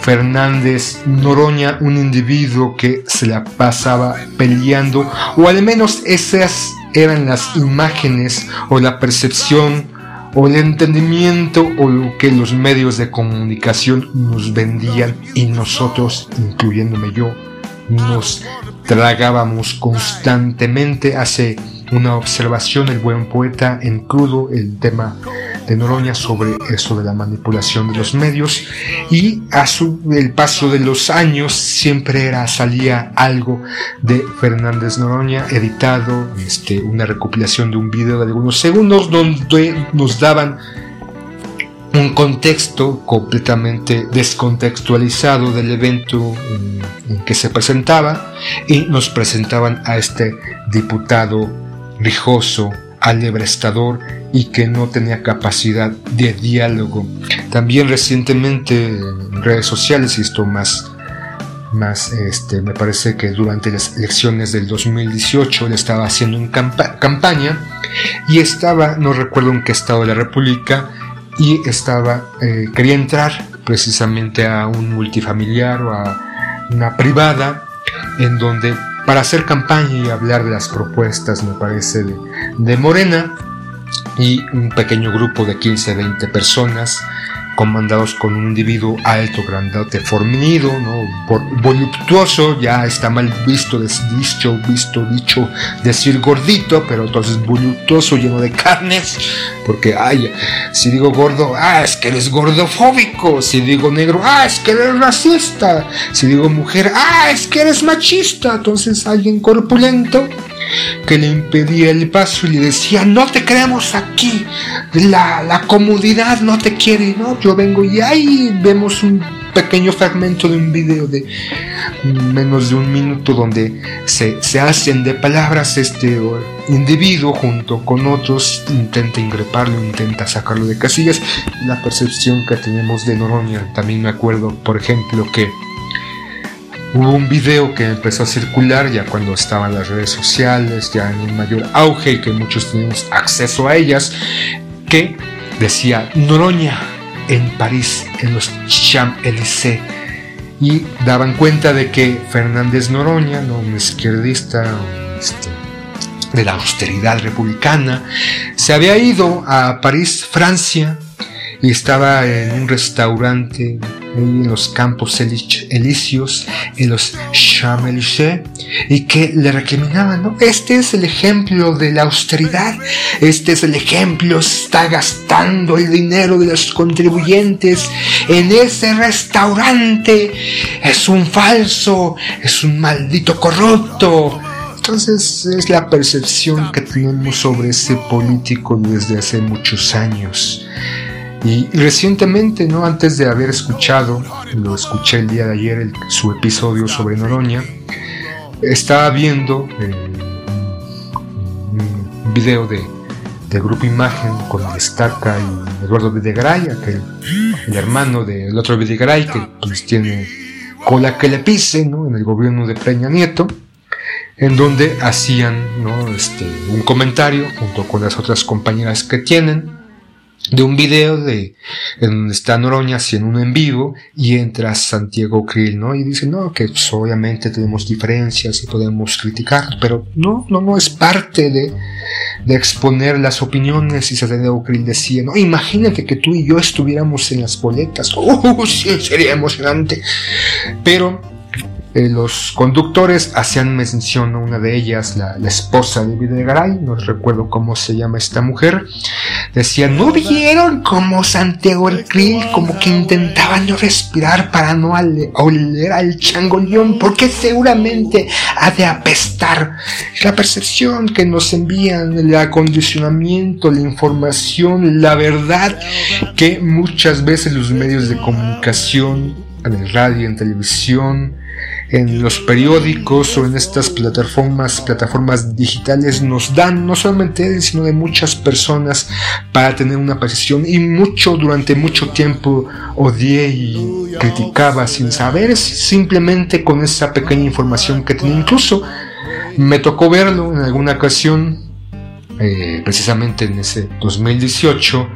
Fernández Noroña, un individuo que se la pasaba peleando, o al menos esas eran las imágenes o la percepción o el entendimiento o lo que los medios de comunicación nos vendían y nosotros, incluyéndome yo, nos tragábamos constantemente. Hace una observación el buen poeta en crudo el tema de Noroña sobre eso de la manipulación de los medios y a su el paso de los años siempre era salía algo de Fernández Noroña editado este una recopilación de un video de algunos segundos donde nos daban un contexto completamente descontextualizado del evento en, que se presentaba y nos presentaban a este diputado rijoso, alebrestador y que no tenía capacidad de diálogo. También recientemente en redes sociales, y esto más, más este, me parece que durante las elecciones del 2018 él estaba haciendo una campaña y estaba, no recuerdo en qué estado de la República, y estaba, eh, quería entrar precisamente a un multifamiliar o a una privada en donde para hacer campaña y hablar de las propuestas, me parece, de, de Morena, y un pequeño grupo de 15-20 personas comandados con un individuo alto, grandote, fornido, ¿no? voluptuoso, ya está mal visto, dicho, visto, dicho, decir gordito, pero entonces voluptuoso, lleno de carnes, porque, ay, si digo gordo, ah, es que eres gordofóbico, si digo negro, ah, es que eres racista, si digo mujer, ah, es que eres machista, entonces alguien corpulento que le impedía el paso y le decía, no te queremos aquí, la, la comodidad no te quiere, ¿no? Vengo y ahí vemos un pequeño fragmento de un video de menos de un minuto donde se, se hacen de palabras este individuo junto con otros intenta ingreparlo, intenta sacarlo de casillas. La percepción que tenemos de Noroña, también me acuerdo, por ejemplo, que Hubo un video que empezó a circular ya cuando estaban las redes sociales, ya en un mayor auge y que muchos teníamos acceso a ellas, que decía Noroña en París, en los Champs-Élysées. Y daban cuenta de que Fernández Noroña, ¿no? un izquierdista este, de la austeridad republicana, se había ido a París, Francia, y estaba en un restaurante en los campos elíseos, en los champs y que le recriminaban, ¿no? Este es el ejemplo de la austeridad, este es el ejemplo, está gastando el dinero de los contribuyentes en ese restaurante, es un falso, es un maldito corrupto. Entonces es la percepción que tenemos sobre ese político desde hace muchos años. Y recientemente, ¿no? antes de haber escuchado, lo escuché el día de ayer, su episodio sobre Noroña, estaba viendo eh, un video de, Grupo Imagen con Destaca y Eduardo Videgaray, aquel, el hermano del otro Videgaray que pues, tiene cola que le pise ¿no? en el gobierno de Peña Nieto, en donde hacían ¿no? este, un comentario junto con las otras compañeras que tienen de un video de en donde está Noroña haciendo un en vivo y entra Santiago Krill, ¿no? Y dice, no, que pues, obviamente tenemos diferencias y podemos criticar, pero no, no, no es parte de, de exponer las opiniones y Santiago Krill decía, no, imagínate que tú y yo estuviéramos en las boletas, oh, sí, sería emocionante, pero eh, los conductores hacían mención a una de ellas, la, esposa de Videgaray, no recuerdo cómo se llama esta mujer, decía, ¿no vieron cómo Santiago el Krill como que intentaba no respirar para no oler al changoleón? Porque seguramente ha de apestar. La percepción que nos envían, el acondicionamiento, la información, la verdad que muchas veces los medios de comunicación, en el radio, en televisión, en los periódicos o en estas plataformas, plataformas digitales nos dan no solamente él, sino de muchas personas para tener una posición y mucho durante mucho tiempo odié y criticaba sin saber simplemente con esa pequeña información que tenía. Incluso me tocó verlo en alguna ocasión eh, precisamente en ese 2018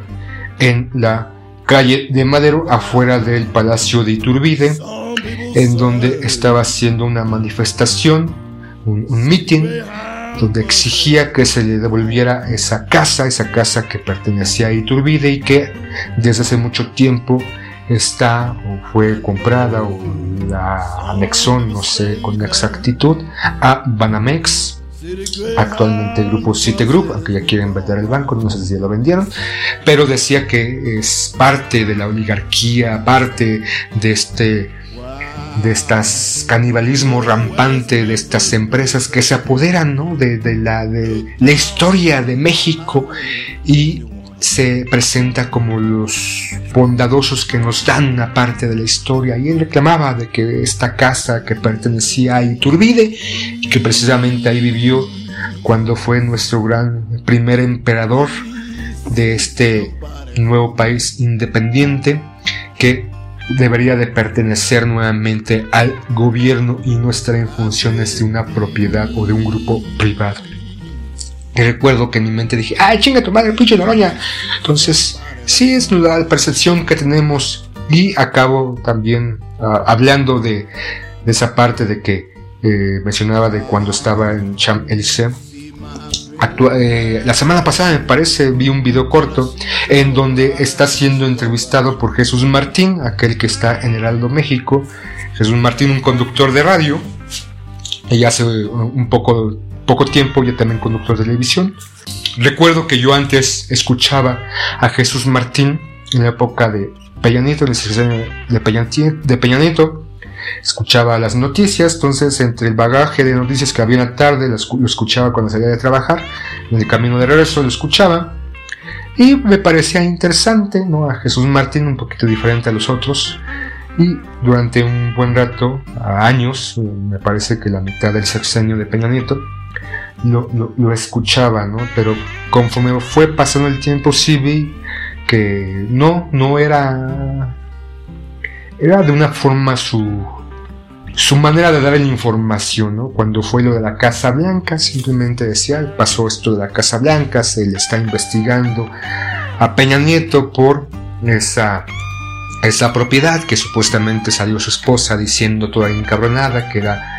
en la calle de Madero afuera del Palacio de Iturbide en donde estaba haciendo una manifestación, un, mitin, donde exigía que se le devolviera esa casa, esa casa que pertenecía a Iturbide y que desde hace mucho tiempo está o fue comprada o la anexó, no sé con exactitud, a Banamex, actualmente el grupo Citigroup, aunque ya quieren vender el banco, no sé si ya lo vendieron, pero decía que es parte de la oligarquía, parte de este de estas canibalismo rampante de estas empresas que se apoderan de, la, de la historia de México y se presenta como los bondadosos que nos dan una parte de la historia y él reclamaba de que esta casa que pertenecía a Iturbide y que precisamente ahí vivió cuando fue nuestro gran primer emperador de este nuevo país independiente que debería de pertenecer nuevamente al gobierno y no estar en funciones de una propiedad o de un grupo privado. Y recuerdo que en mi mente dije, ¡ay, chinga tu madre, pinche Noroña! Entonces, sí es la percepción que tenemos y acabo también ah, hablando de, esa parte de que eh, mencionaba de cuando estaba en Champ Élysées eh, la semana pasada me parece vi un video corto en donde está siendo entrevistado por Jesús Martín, aquel que está en Heraldo México. Jesús Martín, un conductor de radio, y hace un poco, poco tiempo ya también conductor de televisión. Recuerdo que yo antes escuchaba a Jesús Martín en la época de Peña Nieto, de Peña Nieto, escuchaba las noticias, entonces entre el bagaje de noticias que había en la tarde, lo escuchaba cuando salía de trabajar, en el camino de regreso lo escuchaba, y me parecía interesante, ¿no? A Jesús Martín un poquito diferente a los otros, y durante un buen rato, a años, me parece que la mitad del sexenio de Peña Nieto, lo, lo escuchaba, ¿no? Pero conforme fue pasando el tiempo, sí vi que no, no era era de una forma su, su manera de dar la información, ¿no? Cuando fue lo de la Casa Blanca, simplemente decía, pasó esto de la Casa Blanca, se le está investigando a Peña Nieto por esa, esa propiedad que supuestamente salió su esposa diciendo toda encabronada que era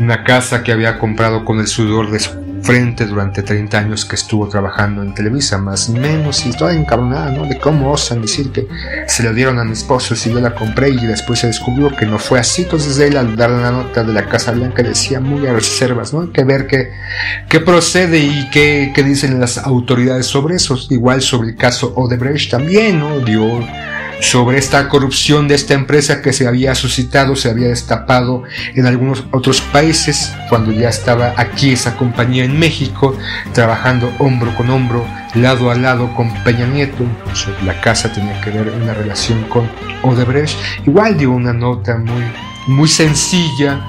una casa que había comprado con el sudor de su frente durante 30 años que estuvo trabajando en Televisa, más menos, y toda encabronada, ¿no? De cómo osan decir que se lo dieron a mi esposo si yo la compré y después se descubrió que no fue así. Entonces él al dar la nota de la Casa Blanca decía muy a reservas, ¿no? Hay que ver qué, qué procede y qué, qué dicen las autoridades sobre eso. Igual sobre el caso Odebrecht también, ¿no? Dio sobre esta corrupción de esta empresa que se había suscitado, se había destapado en algunos otros países, cuando ya estaba aquí esa compañía en México, trabajando hombro con hombro, lado a lado con Peña Nieto, la casa tenía que ver una relación con Odebrecht, igual dio una nota muy, muy sencilla,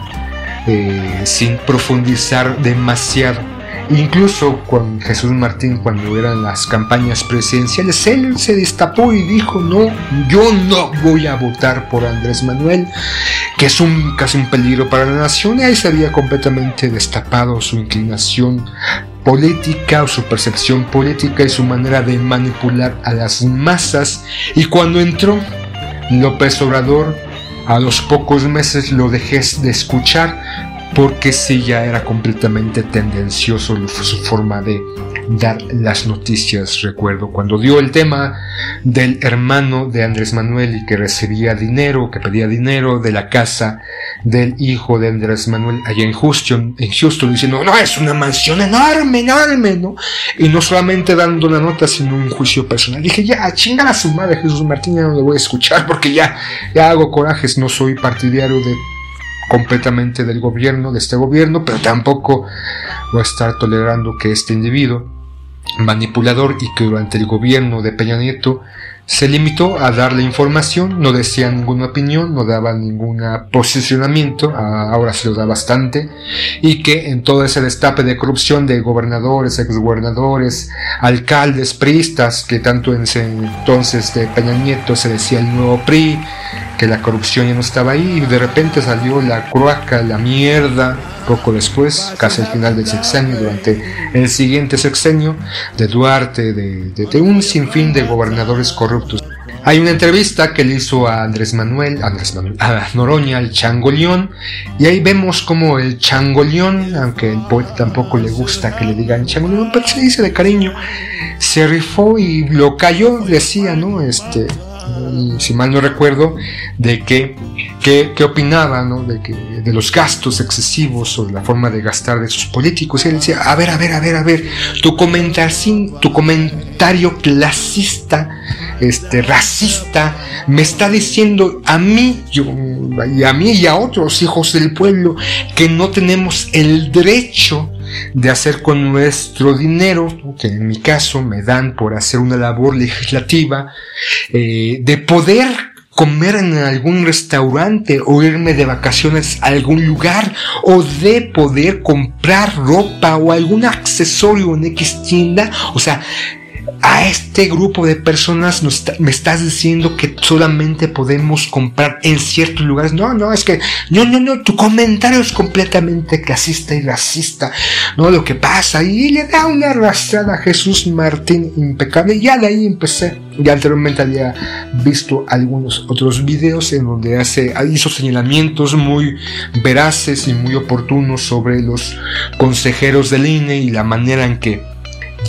eh, sin profundizar demasiado Incluso con Jesús Martín, cuando eran las campañas presidenciales, él se destapó y dijo, no, yo no voy a votar por Andrés Manuel, que es un, casi un peligro para la nación, y ahí se había completamente destapado su inclinación política o su percepción política y su manera de manipular a las masas. Y cuando entró López Obrador, a los pocos meses lo dejé de escuchar porque sí ya era completamente tendencioso su forma de dar las noticias. Recuerdo cuando dio el tema del hermano de Andrés Manuel y que recibía dinero, que pedía dinero de la casa del hijo de Andrés Manuel allá en Houston, en Houston diciendo, no, es una mansión enorme, enorme, ¿no? Y no solamente dando la nota, sino un juicio personal. Dije, ya, chinga a su madre Jesús Martín, ya no le voy a escuchar porque ya, ya hago corajes, no soy partidario de completamente del gobierno, de este gobierno, pero tampoco voy a estar tolerando que este individuo manipulador y que durante el gobierno de Peña Nieto se limitó a dar la información, no decía ninguna opinión, no daba ningún posicionamiento, ahora se lo da bastante, y que en todo ese destape de corrupción de gobernadores, exgobernadores, alcaldes, priistas, que tanto en ese entonces de Peña Nieto se decía el nuevo PRI, que la corrupción ya no estaba ahí, y de repente salió la cruaca, la mierda, poco después, casi al final del sexenio, durante el siguiente sexenio, de Duarte, de, de, un sinfín de gobernadores corruptos. Hay una entrevista que le hizo a Andrés Manuel, Andrés Manuel, a Noroña, el Changoleón, y ahí vemos como el Changoleón, aunque el poeta tampoco le gusta que le digan Changoleón, pero se dice de cariño, se rifó y lo cayó, decía, ¿no? Este, si mal no recuerdo, de que, que, opinaba ¿no? de, que, de los gastos excesivos o de la forma de gastar de sus políticos. Y él decía, a ver, a ver, a ver, a ver, tu comentario, tu comentario clasista, este, racista, me está diciendo a mí yo, y a mí y a otros hijos del pueblo que no tenemos el derecho de hacer con nuestro dinero, que en mi caso me dan por hacer una labor legislativa, eh, de poder comer en algún restaurante o irme de vacaciones a algún lugar o de poder comprar ropa o algún accesorio en X tienda. O sea, a este grupo de personas me estás diciendo que solamente podemos comprar en ciertos lugares. No, no, es que, no, no, no, tu comentario es completamente clasista y racista. No, lo que pasa. Y le da una arrastrada a Jesús Martín impecable. Ya de ahí empecé. Ya anteriormente había visto algunos otros videos en donde hace, hizo señalamientos muy veraces y muy oportunos sobre los consejeros del INE y la manera en que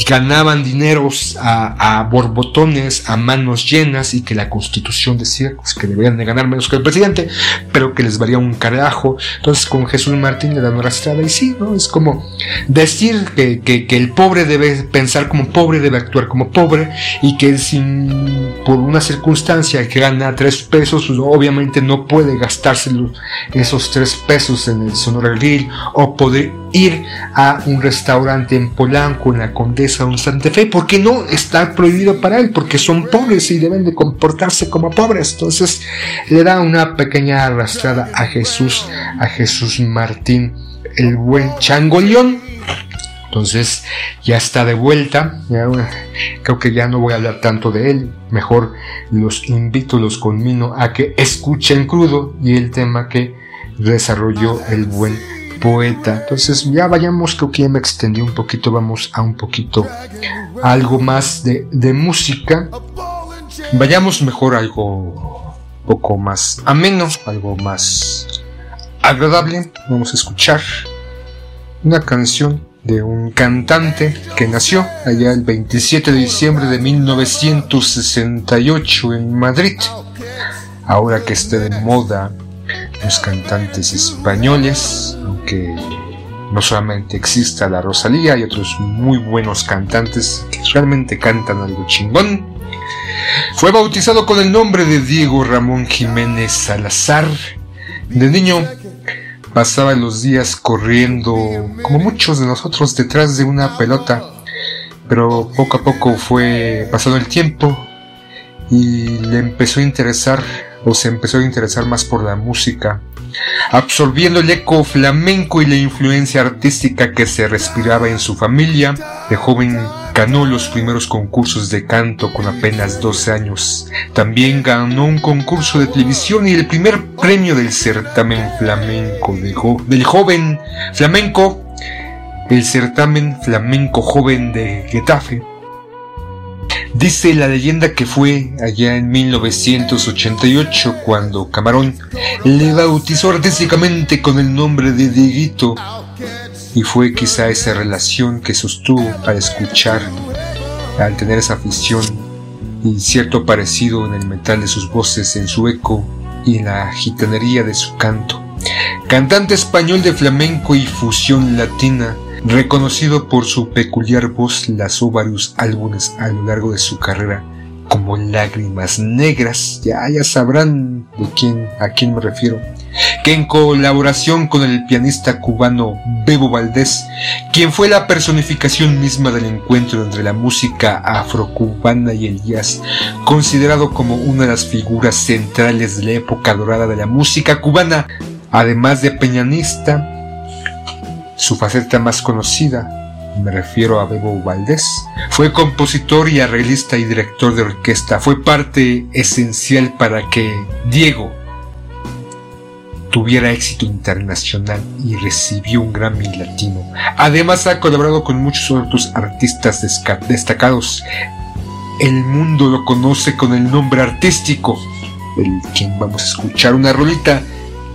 ganaban dineros a, borbotones, a manos llenas y que la constitución decía pues, que deberían de ganar menos que el presidente, pero que les varía un carajo. Entonces con Jesús Martín le dan una arrastrada y sí, ¿no? Es como decir que, que, el pobre debe pensar como pobre, debe actuar como pobre y que sin, por una circunstancia que gana tres pesos, pues, obviamente no puede gastarse esos tres pesos en el Sonora Grill o poder ir a un restaurante en Polanco, en la Condesa o en Santa Fe, porque no está prohibido para él, porque son pobres y deben de comportarse como pobres. Entonces le da una pequeña arrastrada a Jesús, a Jesús Martín, el buen changoleón. Entonces ya está de vuelta. creo que ya no voy a hablar tanto de él. Mejor los invito, los conmino a que escuchen crudo y el tema que desarrolló el buen poeta. Entonces ya vayamos, creo que ya me extendí un poquito, vamos a un poquito algo más de, de música. Vayamos mejor a algo poco más ameno, algo más agradable. Vamos a escuchar una canción de un cantante que nació allá el 27 de diciembre de 1968 en Madrid. Ahora que está de moda los cantantes españoles, aunque no solamente exista la Rosalía, hay otros muy buenos cantantes que realmente cantan algo chingón. Fue bautizado con el nombre de Diego Ramón Jiménez Salazar. De niño pasaba los días corriendo, como muchos de nosotros, detrás de una pelota, pero poco a poco fue pasando el tiempo y le empezó a interesar o se empezó a interesar más por la música, absorbiendo el eco flamenco y la influencia artística que se respiraba en su familia. De joven ganó los primeros concursos de canto con apenas 12 años. También ganó un concurso de televisión y el primer premio del certamen flamenco del joven flamenco, el certamen flamenco joven de Getafe. Dice la leyenda que fue allá en 1988 cuando Camarón le bautizó artísticamente con el nombre de Dieguito y fue quizá esa relación que sostuvo al escuchar, al tener esa afición y cierto parecido en el metal de sus voces, en su eco y en la gitanería de su canto. Cantante español de flamenco y fusión latina, reconocido por su peculiar voz, lanzó varios álbumes a lo largo de su carrera, como Lágrimas Negras, ya, sabrán de quién, a quién me refiero. Que en colaboración con el pianista cubano Bebo Valdés, quien fue la personificación misma del encuentro entre la música afrocubana y el jazz, considerado como una de las figuras centrales de la época dorada de la música cubana, además de peñanista, su faceta más conocida, me refiero a Bebo Valdés, fue compositor y arreglista y director de orquesta, fue parte esencial para que Diego, tuviera éxito internacional y recibió un Grammy latino. Además ha colaborado con muchos otros artistas destacados. El mundo lo conoce con el nombre artístico, el quien vamos a escuchar una rolita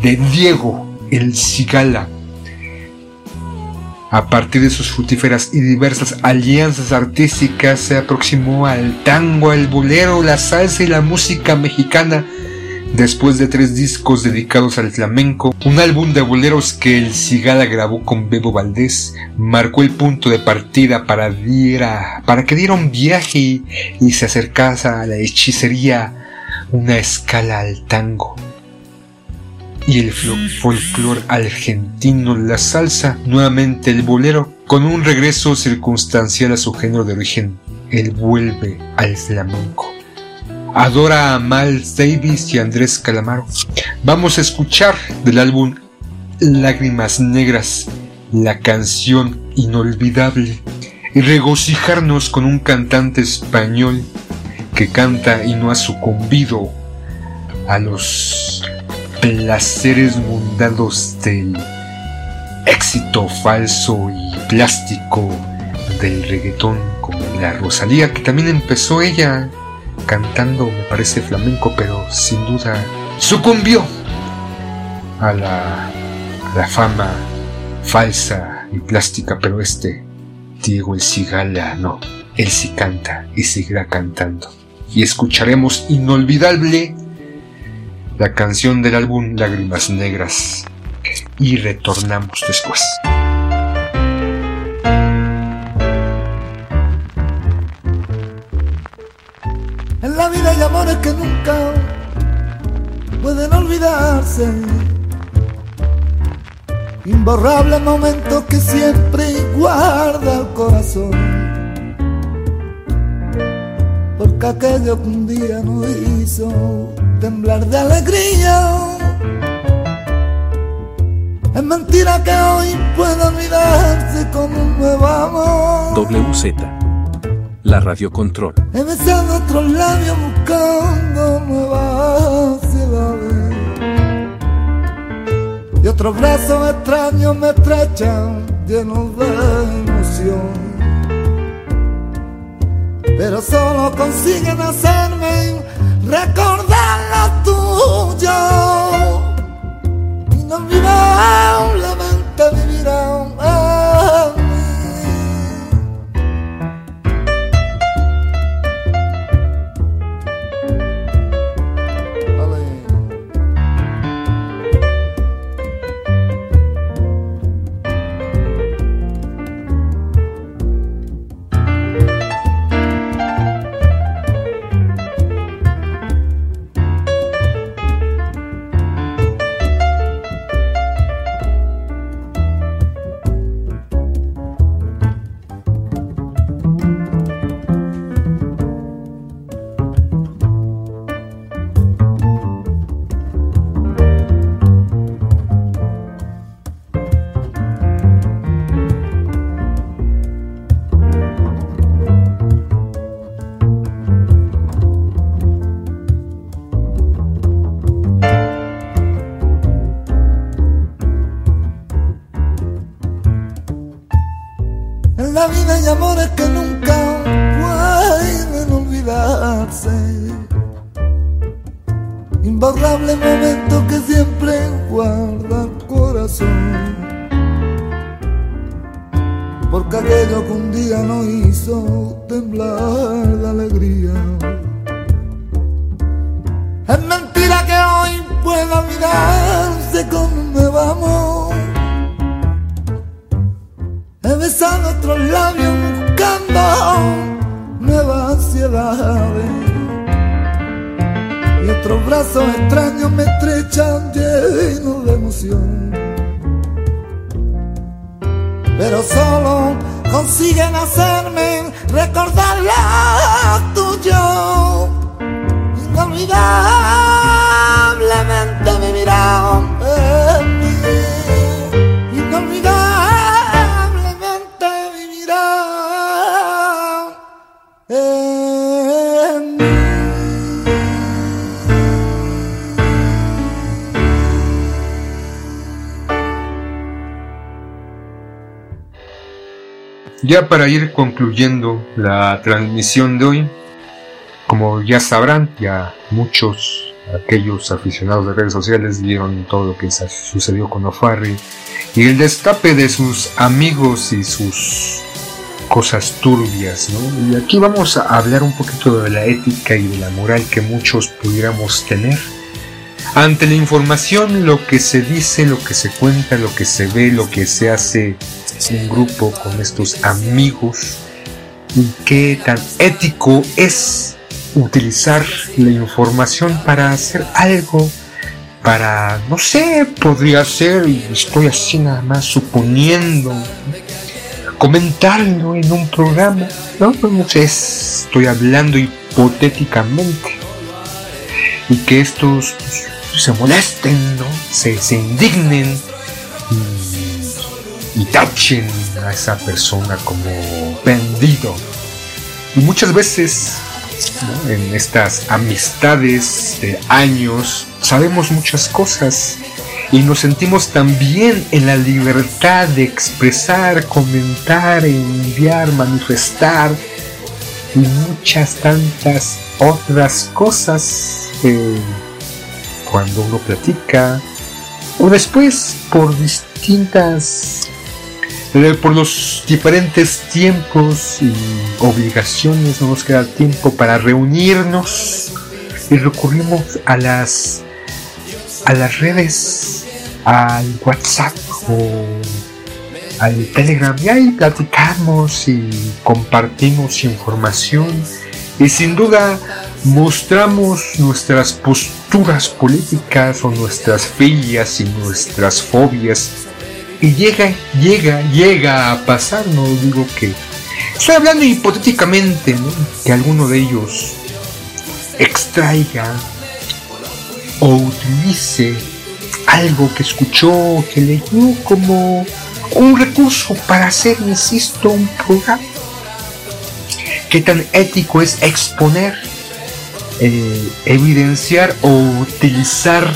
de Diego El Cigala. A partir de sus frutíferas y diversas alianzas artísticas se aproximó al tango, al bolero, la salsa y la música mexicana Después de tres discos dedicados al flamenco, un álbum de boleros que el Cigala grabó con Bebo Valdés marcó el punto de partida para, diera, para que diera un viaje y se acercase a la hechicería, una escala al tango. Y el folclore argentino, la salsa, nuevamente el bolero, con un regreso circunstancial a su género de origen, él vuelve al flamenco adora a Miles Davis y Andrés Calamaro. Vamos a escuchar del álbum Lágrimas Negras la canción inolvidable y regocijarnos con un cantante español que canta y no ha sucumbido a los placeres mundanos del éxito falso y plástico del reggaetón como la Rosalía que también empezó ella cantando, me parece flamenco, pero sin duda sucumbió a la, a la fama falsa y plástica, pero este Diego el Cigala no, él sí canta y seguirá cantando. Y escucharemos inolvidable la canción del álbum Lágrimas Negras y retornamos después. hay amores que nunca pueden olvidarse. Imborrable momento que siempre guarda el corazón. Porque aquello que un día nos hizo temblar de alegría. Es mentira que hoy pueda olvidarse un nuevo amor. WZ la radio control. He besado otros labios buscando nuevas ciudades. Y otros brazos extraños me estrechan llenos de emoción. Pero solo consiguen hacerme recordar lo tuyo. Inolvidablemente vivirán en mí Pero solo consiguen hacerme recordar lo tuyo. Inolvidablemente en mí. Ya para ir concluyendo la transmisión de hoy, como ya sabrán, ya muchos aquellos aficionados de redes sociales vieron todo lo que sucedió con O'Farrill y el destape de sus amigos y sus cosas turbias, ¿no? Y aquí vamos a hablar un poquito de la ética y de la moral que muchos pudiéramos tener. Ante la información, lo que se dice, lo que se cuenta, lo que se ve, lo que se hace en grupo con estos amigos, qué tan ético es utilizar la información para hacer algo, para, no sé, podría ser, y estoy así nada más suponiendo, comentarlo en un programa, ¿no? No sé, estoy hablando hipotéticamente. Y que estos se molesten, ¿no? Se, se indignen y, y tachen a esa persona como vendido. Y muchas veces en estas amistades de años sabemos muchas cosas y nos sentimos también en la libertad de expresar, comentar, enviar, manifestar y muchas tantas otras cosas eh, cuando uno platica o después por distintas eh, por los diferentes tiempos y obligaciones no nos queda tiempo para reunirnos y recurrimos a las a las redes al WhatsApp o al Telegram. Y ahí platicamos y compartimos información y sin duda mostramos nuestras posturas políticas o nuestras filias y nuestras fobias. Y llega, llega, llega a pasar, no digo que estoy hablando hipotéticamente, que alguno de ellos extraiga o utilice algo que escuchó, que leyó como un recurso para hacer, insisto, un programa. ¿Qué tan ético es exponer, eh, evidenciar o utilizar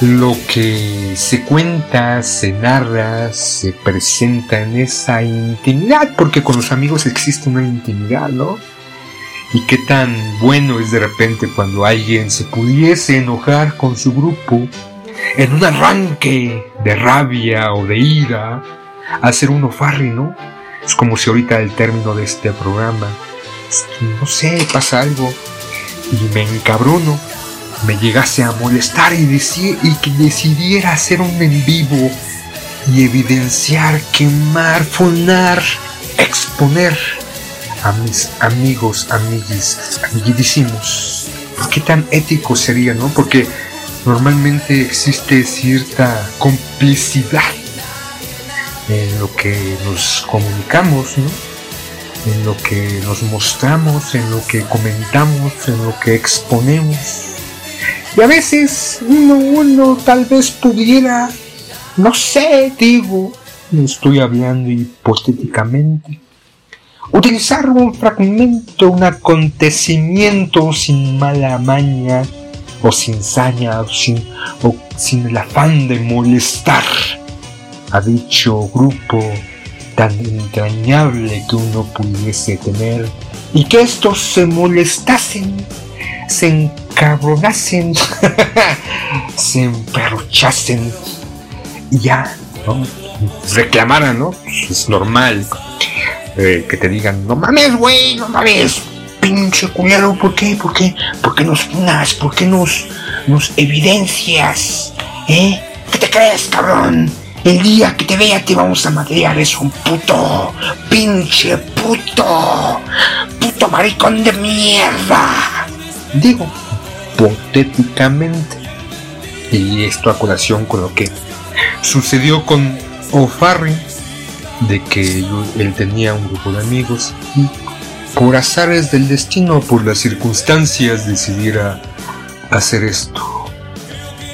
lo que se cuenta, se narra, se presenta en esa intimidad? Porque con los amigos existe una intimidad, ¿no? Y qué tan bueno es de repente cuando alguien se pudiese enojar con su grupo en un arranque de rabia o de ira, hacer uno farri, ¿no? Es como si ahorita al término de este programa, no sé, pasa algo y me encabrono, me llegase a molestar y, deci- y que decidiera hacer un en vivo y evidenciar, quemar, fonar, exponer a mis amigos, amiguis, amiguidísimos. ¿Qué tan ético sería, no? Porque normalmente existe cierta complicidad en lo que nos comunicamos, ¿no? En lo que nos mostramos, en lo que comentamos, en lo que exponemos. Y a veces uno, uno tal vez pudiera, no sé, digo, estoy hablando hipotéticamente, utilizar un fragmento, un acontecimiento sin mala maña o sin saña o sin, o sin el afán de molestar a dicho grupo tan entrañable que uno pudiese tener y que estos se molestasen, se encabronasen, [laughs] se emperruchasen y ya, ¿no? reclamaran, ¿no? Es normal eh, que te digan, no mames, güey, no mames, pinche culero, ¿por qué? ¿Por qué? ¿Por qué nos funas? ¿Por qué nos, nos evidencias? ¿Eh? ¿Qué te crees, cabrón? El día que te vea te vamos a madrear, es un puto, pinche puto, puto maricón de mierda. Digo, hipotéticamente. Y esto a colación con lo que sucedió con O'Farrill, de que él tenía un grupo de amigos y por azares del destino, por las circunstancias, decidiera hacer esto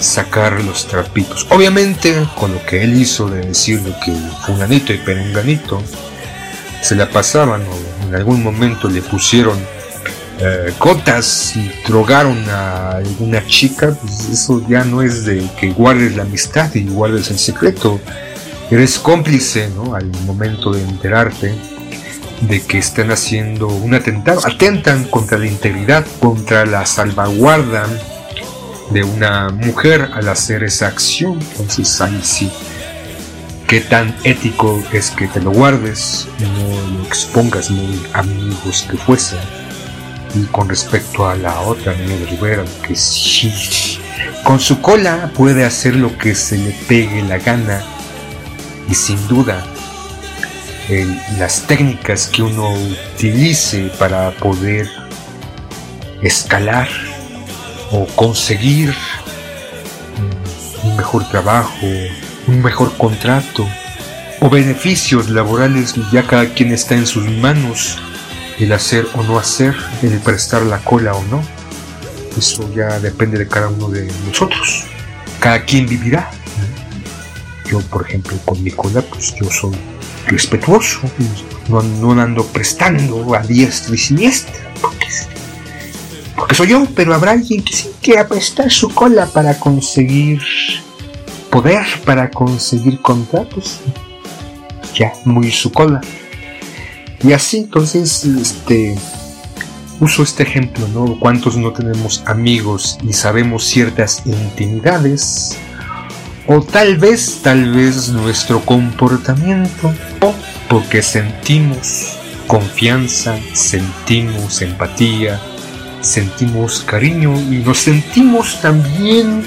sacar los trapitos. Obviamente, con lo que él hizo de decirle que fulanito y perenganito se la pasaban o en algún momento le pusieron eh, cotas y drogaron a alguna chica, pues eso ya no es de que guardes la amistad y guardes el secreto. Eres cómplice, ¿no? Al momento de enterarte de que están haciendo un atentado, atentan contra la integridad, contra la salvaguarda de una mujer al hacer esa acción. Entonces ahí sí, qué tan ético es que te lo guardes, no lo expongas muy amigos que fuesen. Y con respecto a la otra niña Rivera, que sí, con su cola puede hacer lo que se le pegue la gana y sin duda las técnicas que uno utilice para poder escalar o conseguir un mejor trabajo, un mejor contrato o beneficios laborales, ya cada quien está en sus manos el hacer o no hacer, el prestar la cola o no. Eso ya depende de cada uno de nosotros. Cada quien vivirá. Yo, por ejemplo, con mi cola, pues yo soy respetuoso, no, no ando prestando a diestra y siniestra, soy yo, pero habrá alguien que sí quiera prestar su cola para conseguir poder, para conseguir contratos. Ya, muy su cola. Y así, entonces, este, uso este ejemplo, ¿no? ¿Cuántos no tenemos amigos y sabemos ciertas intimidades? O tal vez, tal vez nuestro comportamiento, o porque sentimos confianza, sentimos empatía, sentimos cariño y nos sentimos también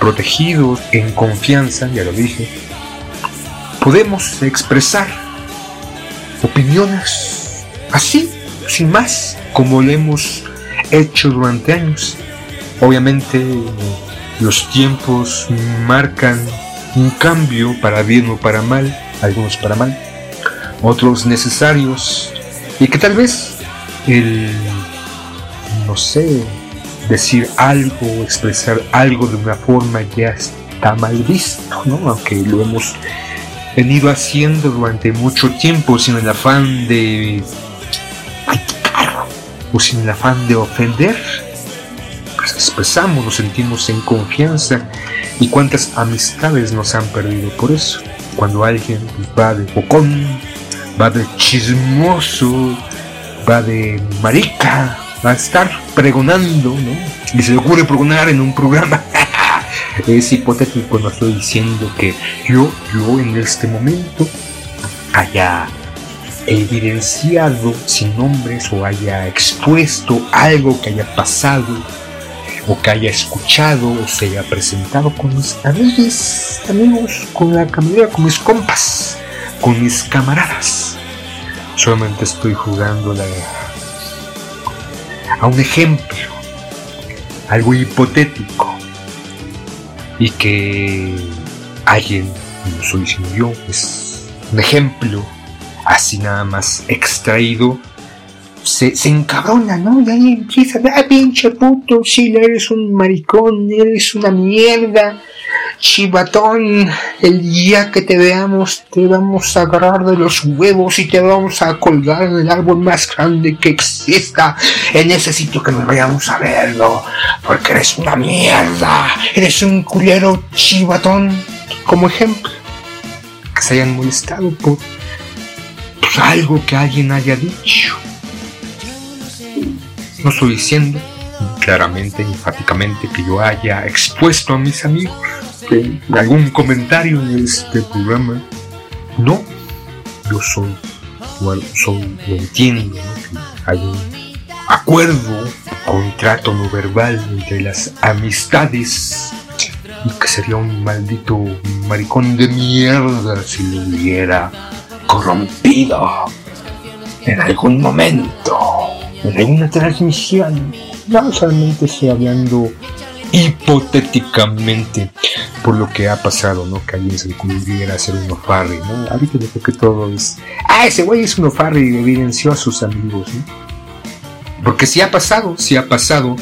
protegidos, en confianza, ya lo dije, podemos expresar opiniones así, sin más, como lo hemos hecho durante años. Obviamente los tiempos marcan un cambio para bien o para mal, algunos para mal, otros necesarios, y que tal vez el sé, decir algo, expresar algo de una forma ya está mal visto, ¿no? Aunque lo hemos venido haciendo durante mucho tiempo sin el afán de criticar o sin el afán de ofender. Pues expresamos, nos sentimos en confianza y cuántas amistades nos han perdido por eso. Cuando alguien va de bocón, va de chismoso, va de marica, a estar pregonando, ¿no? Y se le ocurre pregonar en un programa. [laughs] es hipotético, no estoy diciendo que yo, yo en este momento haya evidenciado sin nombres o haya expuesto algo que haya pasado o que haya escuchado o se haya presentado con mis amigos, amigos, con la camarera, con mis compas, con mis camaradas. Solamente estoy jugando la a un ejemplo, algo hipotético, y que alguien, no soy sino yo, es un ejemplo, así nada más extraído, se, encabrona, ¿no? Y ahí empieza, ah, pinche puto, sí, eres un maricón, eres una mierda, chivatón, el día que te veamos te vamos a agarrar de los huevos y te vamos a colgar en el árbol más grande que exista en ese sitio que nos vayamos a verlo, porque eres una mierda, eres un culero chivatón, como ejemplo, que se hayan molestado por algo que alguien haya dicho. No estoy diciendo claramente, enfáticamente, que yo haya expuesto a mis amigos que algún comentario en este programa. No, yo soy, bueno, lo entiendo, que hay un acuerdo, contrato no verbal entre las amistades y que sería un maldito maricón de mierda si lo hubiera corrompido en algún momento, en alguna transmisión. No solamente estoy hablando hipotéticamente por lo que ha pasado, ¿no? Que alguien se le hacer un ofarri, ¿no? Ahorita yo que todo es... Ah, ese güey es un ofarri evidenció a sus amigos, ¿no? Porque si ha pasado, si ha pasado.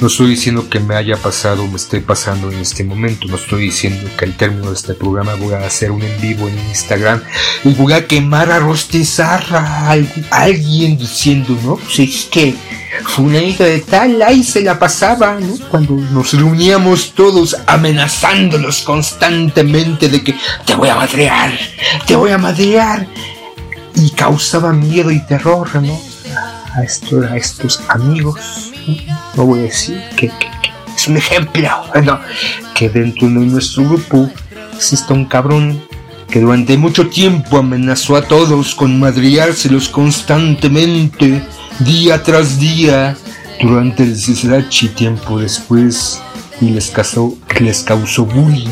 No estoy diciendo que me haya pasado o me esté pasando en este momento. No estoy diciendo que al término de este programa voy a hacer un en vivo en Instagram y voy a quemar a rostizar a alguien diciendo, no, pues es que fulanito de tal, ahí se la pasaba, ¿no? Cuando nos reuníamos todos amenazándolos constantemente de que te voy a madrear, te voy a madrear. Y causaba miedo y terror, ¿no? a, a estos amigos, no voy a decir que, es un ejemplo, [laughs] que dentro de nuestro grupo existe un cabrón que durante mucho tiempo amenazó a todos con madriárselos constantemente, día tras día, durante el y tiempo después, y les les causó bullying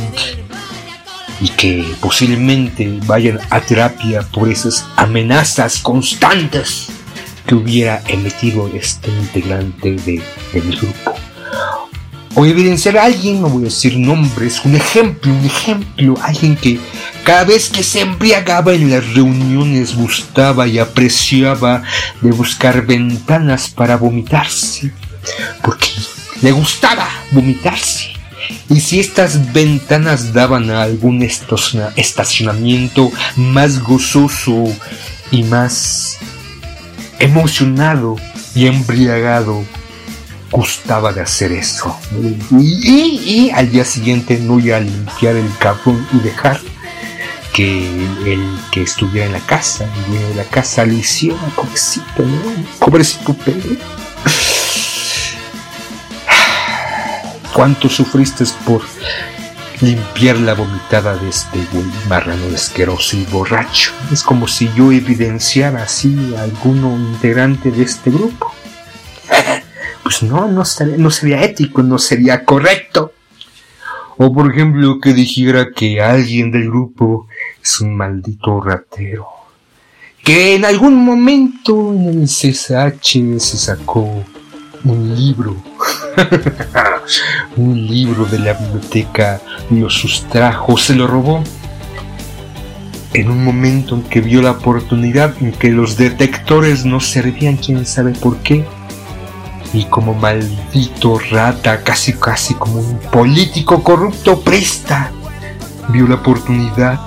y que posiblemente vayan a terapia por esas amenazas constantes que hubiera emitido este integrante de, mi grupo. O evidenciar a alguien, no voy a decir nombres, un ejemplo, un ejemplo, alguien que cada vez que se embriagaba en las reuniones gustaba y apreciaba de buscar ventanas para vomitarse, porque le gustaba vomitarse. Y si estas ventanas daban a algún estacionamiento más gozoso y más emocionado y embriagado, gustaba de hacer eso. Y, al día siguiente no iba a limpiar el cabrón y dejar que el que estuviera en la casa, el dueño de la casa, le hiciera, pobrecito, ¿no? Pobrecito. [sighs] ¿Cuánto sufriste por limpiar la vomitada de este güey marrano asqueroso y borracho. Es como si yo evidenciara así a alguno integrante de este grupo. [laughs] Pues no, no sería, no sería ético, no sería correcto. O por ejemplo que dijera que alguien del grupo es un maldito ratero. Que en algún momento en el CSH se sacó un libro, [laughs] un libro de la biblioteca, lo sustrajo, se lo robó. En un momento en que vio la oportunidad en que los detectores no servían, quién sabe por qué, y como maldito rata, casi casi como un político corrupto presta, vio la oportunidad,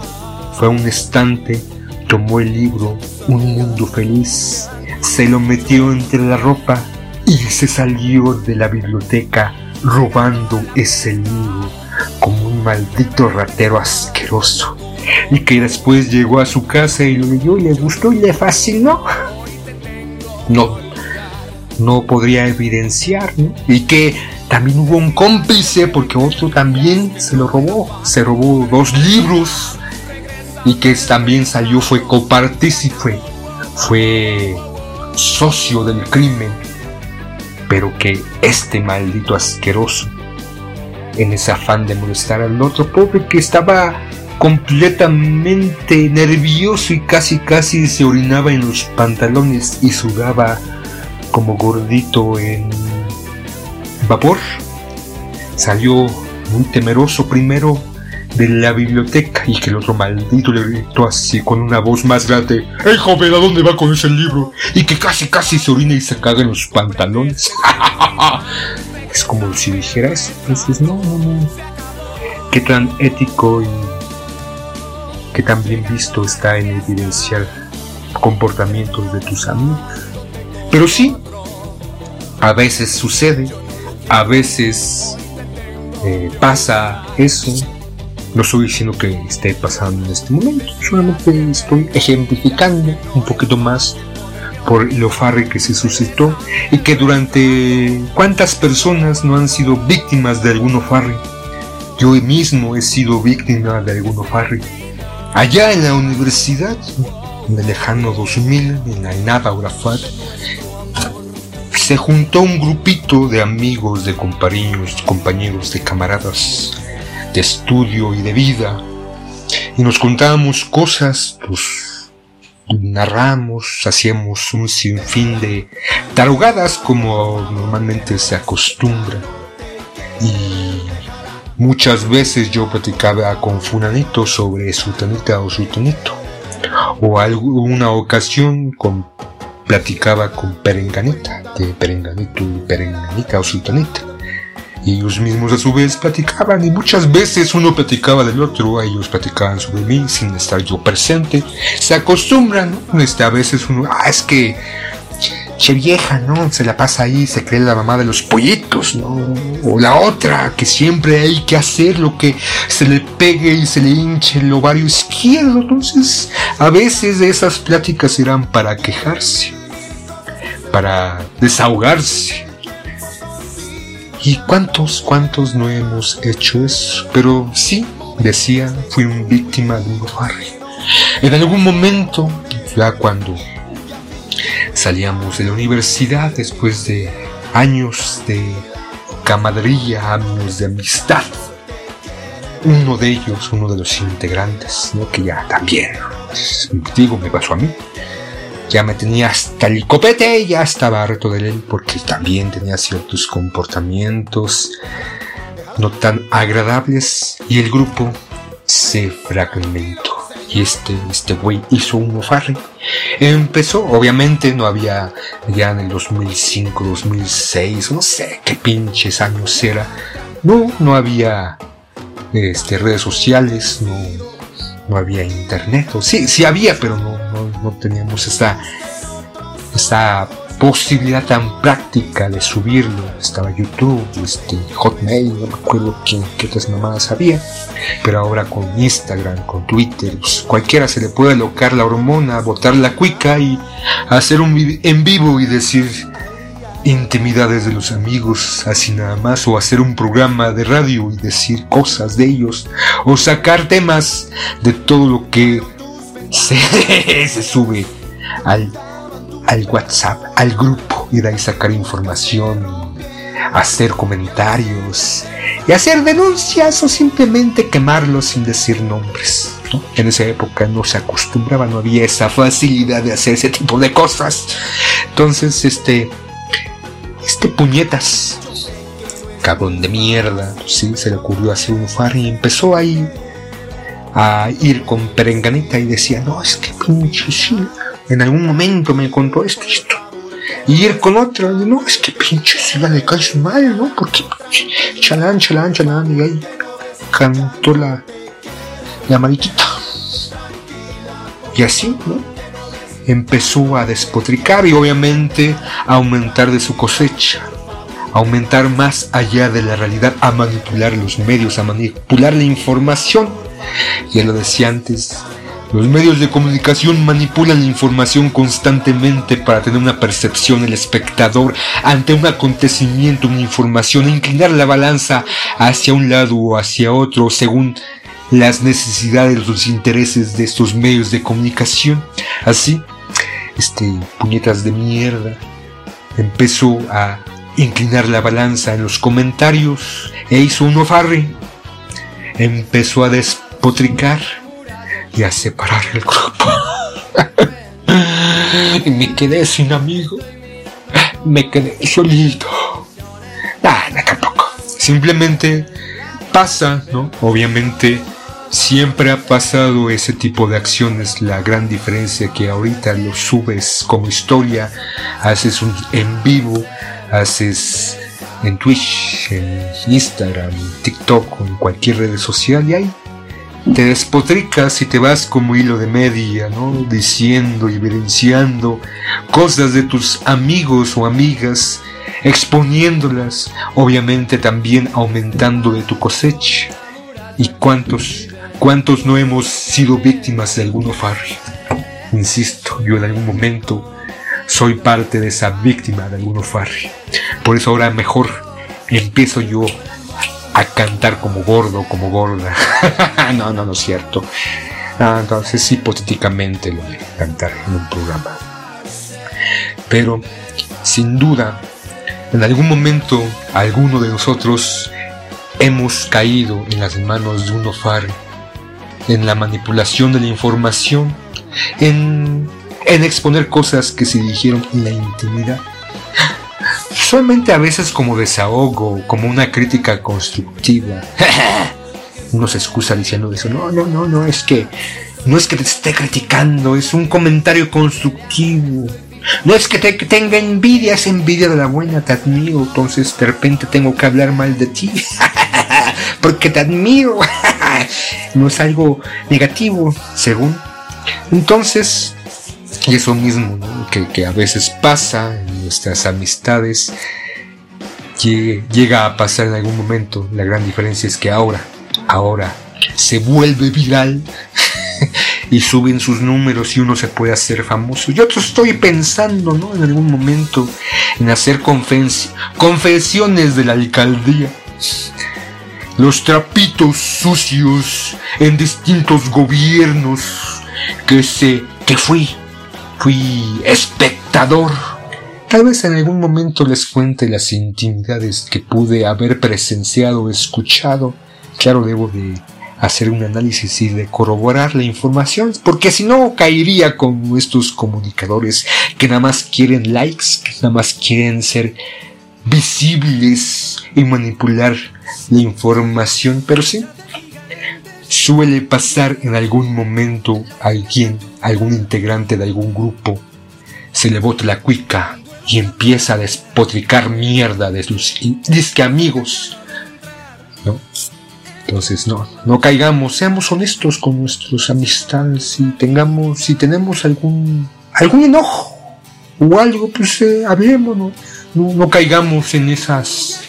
fue a un estante, tomó el libro, Un Mundo Feliz, se lo metió entre la ropa y se salió de la biblioteca robando ese libro como un maldito ratero asqueroso y que después llegó a su casa y lo leyó y le gustó y le fascinó. No, no podría evidenciar. Y que también hubo un cómplice porque otro también se lo robó, se robó dos libros y que también salió, fue copartícipe, fue socio del crimen pero que este maldito asqueroso, en ese afán de molestar al otro pobre que estaba completamente nervioso y casi casi se orinaba en los pantalones y sudaba como gordito en vapor, salió muy temeroso primero de la biblioteca y que el otro maldito le gritó así con una voz más grande, ¡Ey joven, ¿a dónde va con ese libro? Y que casi casi se orina y se caga en los pantalones. [laughs] es como si dijera eso. Entonces, no, no, no. Qué tan ético y qué tan bien visto está en evidenciar comportamientos de tus amigos. Pero sí, a veces sucede, a veces eh, pasa eso No estoy diciendo que esté pasando en este momento, solamente estoy ejemplificando un poquito más por lo farre que se suscitó y que durante cuántas personas no han sido víctimas de algún farre. Yo mismo he sido víctima de algún farre. Allá en la universidad, en el lejano 2000, en la INAPA Urafat, se juntó un grupito de amigos, de compañeros, compañeros, de camaradas de estudio y de vida y nos contábamos cosas, pues narramos, hacíamos un sinfín de tarugadas como normalmente se acostumbra. Y muchas veces yo platicaba con Funanito sobre Sultanita o Sultanito. O alguna ocasión platicaba con Perenganita, de Perenganito y Perenganita o Sultanita. Y ellos mismos a su vez platicaban y muchas veces uno platicaba del otro, ellos platicaban sobre mí sin estar yo presente. Se acostumbran, ¿no? Este, a veces uno, ah, es que che vieja, ¿no? Se la pasa ahí, se cree la mamá de los pollitos, ¿no? O la otra, que siempre hay que hacer lo que se le pegue y se le hinche el ovario izquierdo. Entonces, a veces esas pláticas eran para quejarse, para desahogarse ¿Y cuántos, cuántos no hemos hecho eso? Pero sí, decía, fui un víctima de un farre. En algún momento, ya cuando salíamos de la universidad, después de años de camaradería, años de amistad, uno de ellos, uno de los integrantes, ¿no? que ya también, digo, me pasó a mí, ya me tenía hasta el copete y ya estaba harto de él porque también tenía ciertos comportamientos no tan agradables y el grupo se fragmentó. Y este, este güey hizo un farre. Empezó, obviamente no había ya en el 2005, 2006, no sé qué pinches años era. No, no había este, redes sociales, no, no había internet. O sí, sí había, pero no, no, teníamos esa, esa posibilidad tan práctica de subirlo. Estaba YouTube, este, Hotmail, no me acuerdo qué otras mamadas había. Pero ahora con Instagram, con Twitter, pues, cualquiera se le puede alocar la hormona, botar la cuica y hacer un en vivo y decir intimidades de los amigos, así nada más, o hacer un programa de radio y decir cosas de ellos, o sacar temas de todo lo que se, [laughs] se sube al, al WhatsApp, al grupo, y de ahí sacar información, hacer comentarios, y hacer denuncias o simplemente quemarlos sin decir nombres. En esa época no se acostumbraba, no había esa facilidad de hacer ese tipo de cosas. Entonces, este, este puñetas, cabrón de mierda, sí, se le ocurrió hacer un far y empezó ahí a ir con perenganita y decía, no, es que pinche sí, en algún momento me contó esto y esto. Y ir con otra, no, es que pinche sí le cae mal, ¿no? Porque chalán, chalán, chalán, y ahí cantó la, la mariquita. Y así, ¿no? Empezó a despotricar y obviamente a aumentar de su cosecha, a aumentar más allá de la realidad, a manipular los medios, a manipular la información. Ya lo decía antes, los medios de comunicación manipulan la información constantemente para tener una percepción el espectador ante un acontecimiento, una información, inclinar la balanza hacia un lado o hacia otro según las necesidades, los intereses de estos medios de comunicación. Así, este puñetas de mierda empezó a inclinar la balanza en los comentarios e hizo un ofarre. Empezó a despotricar y a separar el grupo. [laughs] y me quedé sin amigo. Me quedé solito. Nada, tampoco. Simplemente pasa, ¿no? Obviamente Siempre ha pasado ese tipo de acciones. La gran diferencia que ahorita lo subes como historia, haces un en vivo, haces en Twitch, en Instagram, en TikTok o en cualquier red social y ahí te despotricas y te vas como hilo de media, ¿no? Diciendo y evidenciando cosas de tus amigos o amigas, exponiéndolas, obviamente también aumentando de tu cosecha ¿Y cuántos, cuántos no hemos sido víctimas de algún farri? Insisto, yo en algún momento soy parte de esa víctima de algún farri. Por eso ahora mejor empiezo yo a cantar como gordo, como gorda. [laughs] no, no, no es cierto. Ah, entonces hipotéticamente lo de cantar en un programa. Pero sin duda, en algún momento alguno de nosotros hemos caído en las manos de un ofar, en la manipulación de la información, en, en exponer cosas que se dijeron en la intimidad. Solamente a veces como desahogo, como una crítica constructiva. [laughs] Uno se excusa diciendo eso. No, no, no, no, es que no es que te esté criticando, es un comentario constructivo. No es que te, tenga envidia, es envidia de la buena, te admiro, entonces de repente tengo que hablar mal de ti. [laughs] Porque te admiro. [laughs] [laughs] no es algo negativo, según. Entonces, y eso mismo, que, que, a veces pasa en nuestras amistades, llega a pasar en algún momento. La gran diferencia es que ahora, ahora, se vuelve viral [laughs] y suben sus números y uno se puede hacer famoso. Yo estoy pensando, ¿no? En algún momento en hacer confesiones de la alcaldía. Los trapitos sucios en distintos gobiernos que sé que fui, fui espectador. Tal vez en algún momento les cuente las intimidades que pude haber presenciado o escuchado. Claro, debo de hacer un análisis y de corroborar la información, porque si no caería con estos comunicadores que nada más quieren likes, que nada más quieren ser visibles y manipular la información, pero sí, suele pasar en algún momento alguien, algún integrante de algún grupo, se le bota la cuica y empieza a despotricar mierda de sus disque amigos, ¿no? Entonces, no, no caigamos, seamos honestos con nuestras amistades y tengamos, si tenemos algún, algún enojo o algo, pues eh, hablémonos. No, no caigamos en esas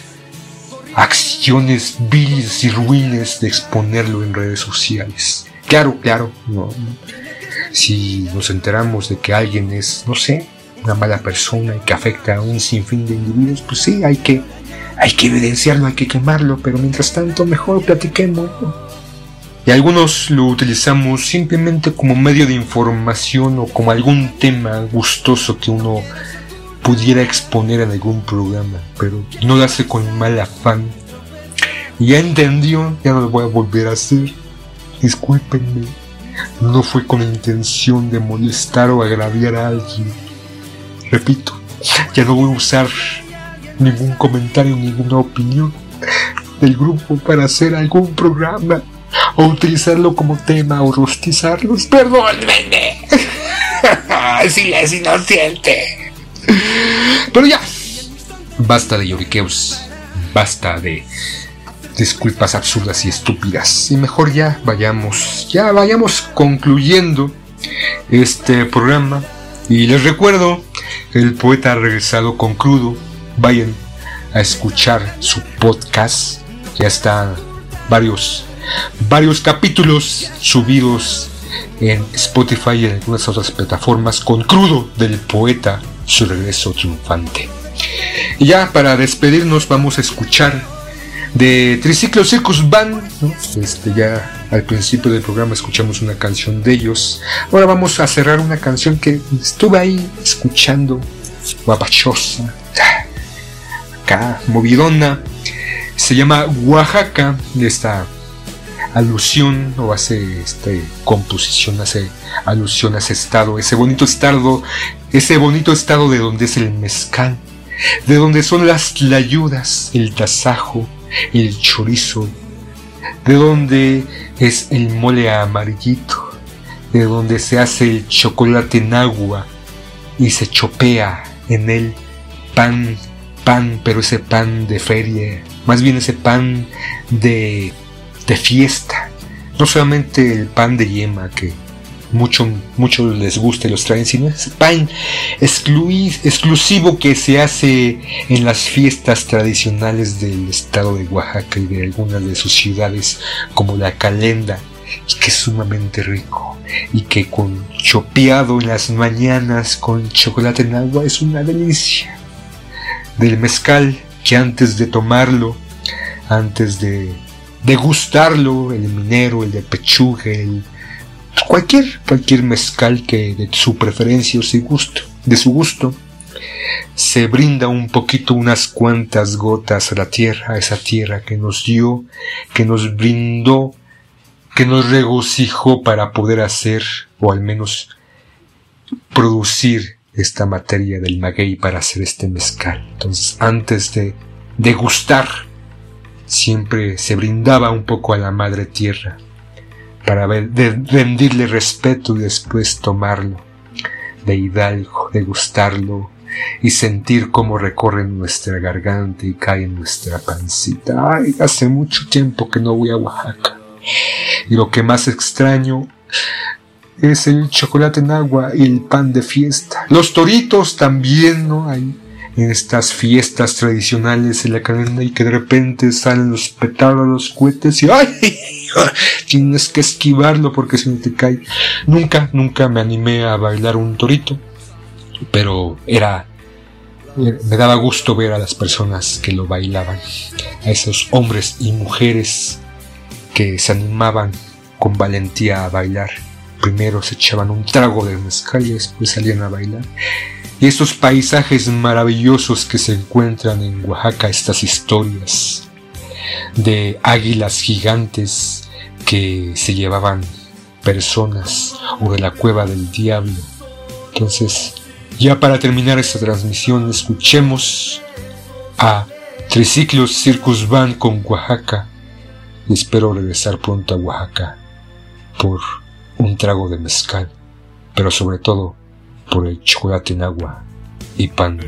acciones viles y ruines de exponerlo en redes sociales. Claro, claro, no, Si nos enteramos de que alguien es, no sé, una mala persona y que afecta a un sinfín de individuos, pues sí, hay que hay que evidenciarlo, hay que quemarlo, pero mientras tanto mejor platiquemos. Y algunos lo utilizamos simplemente como medio de información o como algún tema gustoso que uno pudiera exponer en algún programa, pero no lo hace con mal afán. Ya entendió, ya no lo voy a volver a hacer. Discúlpenme, no fue con intención de molestar o agraviar a alguien. Repito, ya no voy a usar ningún comentario, ninguna opinión del grupo para hacer algún programa o utilizarlo como tema o rostizarlos. Perdónenme. [laughs] Silencio inocente. Pero ya. Basta de lloriqueos. Basta de disculpas absurdas y estúpidas. Y mejor ya vayamos, ya vayamos concluyendo este programa. Y les recuerdo, el poeta ha regresado con crudo vayan a escuchar su podcast. Ya están varios, varios capítulos subidos en Spotify y en algunas otras plataformas con crudo del poeta, su regreso triunfante. Y ya para despedirnos vamos a escuchar de Triciclo Circus Band. Este, ya al principio del programa escuchamos una canción de ellos. Ahora vamos a cerrar una canción que estuve ahí escuchando, guapachosa acá, movidona. Se llama Oaxaca, esta alusión o hace este, composición, hace alusión a ese estado, ese bonito estado, ese bonito estado de donde es el mezcal, de donde son las tlayudas, el tasajo, el chorizo, de donde es el mole amarillito, de donde se hace el chocolate en agua y se chopea en el pan pan, pero ese pan de feria, más bien ese pan de, de fiesta. No solamente el pan de yema que mucho, mucho les gusta y los traen, sino es pan exclusivo que se hace en las fiestas tradicionales del estado de Oaxaca y de algunas de sus ciudades, como la calenda, que es sumamente rico y que con chopeado en las mañanas con chocolate en agua es una delicia. Del mezcal que antes de tomarlo, antes de degustarlo, el minero, el de pechuga, el cualquier, cualquier mezcal que de su preferencia o su gusto, de su gusto, se brinda un poquito, unas cuantas gotas a la tierra, a esa tierra que nos dio, que nos brindó, que nos regocijó para poder hacer, o al menos producir esta materia del maguey para hacer este mezcal. Entonces, antes de degustar, siempre se brindaba un poco a la madre tierra para rendirle respeto y después tomarlo de hidalgo, degustarlo y sentir cómo recorre nuestra garganta y cae en nuestra pancita. Ay, hace mucho tiempo que no voy a Oaxaca. Y lo que más extraño es el chocolate en agua y el pan de fiesta. Los toritos también, ¿no? Hay en estas fiestas tradicionales en la cadena y que de repente salen los petardos, cohetes y ¡ay! [laughs] Tienes que esquivarlo porque si no te cae. Nunca, nunca me animé a bailar un torito, pero era me daba gusto ver a las personas que lo bailaban, a esos hombres y mujeres que se animaban con valentía a bailar. Primero se echaban un trago de mezcal y después salían a bailar y estos paisajes maravillosos que se encuentran en Oaxaca, estas historias de águilas gigantes que se llevaban personas o de la cueva del diablo. Entonces, ya para terminar esta transmisión, escuchemos a Triciclos Circus Van con Oaxaca y espero regresar pronto a Oaxaca por un trago de mezcal, pero sobre todo por el chocolate en agua y pan,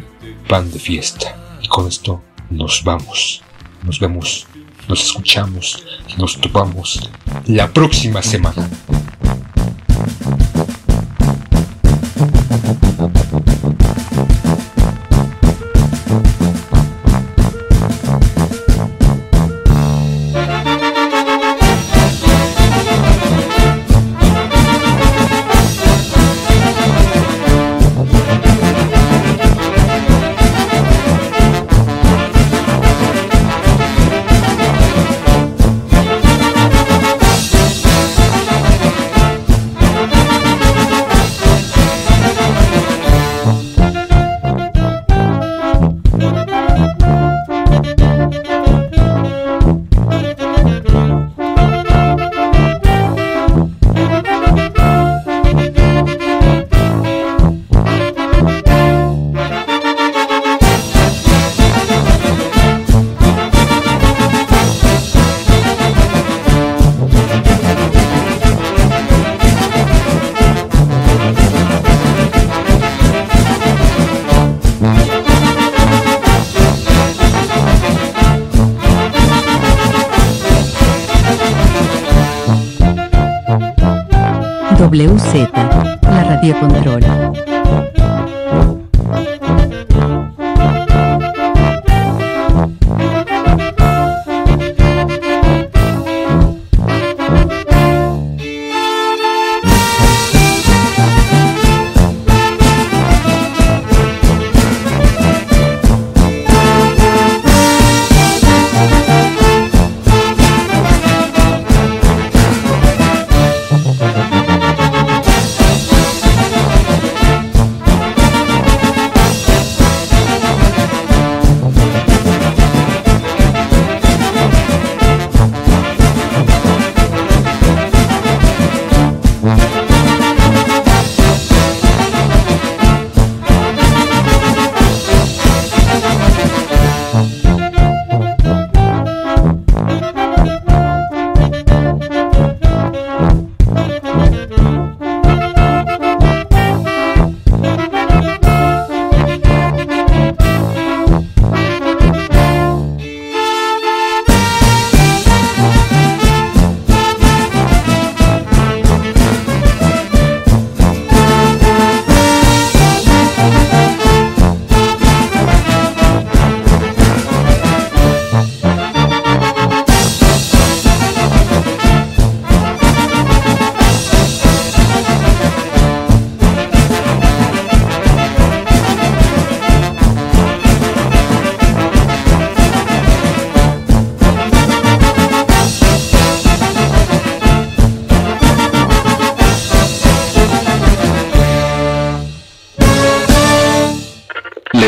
pan de fiesta. Y con esto nos vamos. Nos vemos, nos escuchamos, nos topamos la próxima semana.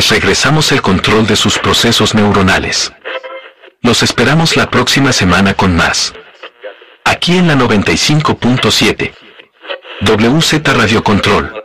Regresamos el control de sus procesos neuronales. Los esperamos la próxima semana con más. Aquí en la 95.7. WZ Radio Control.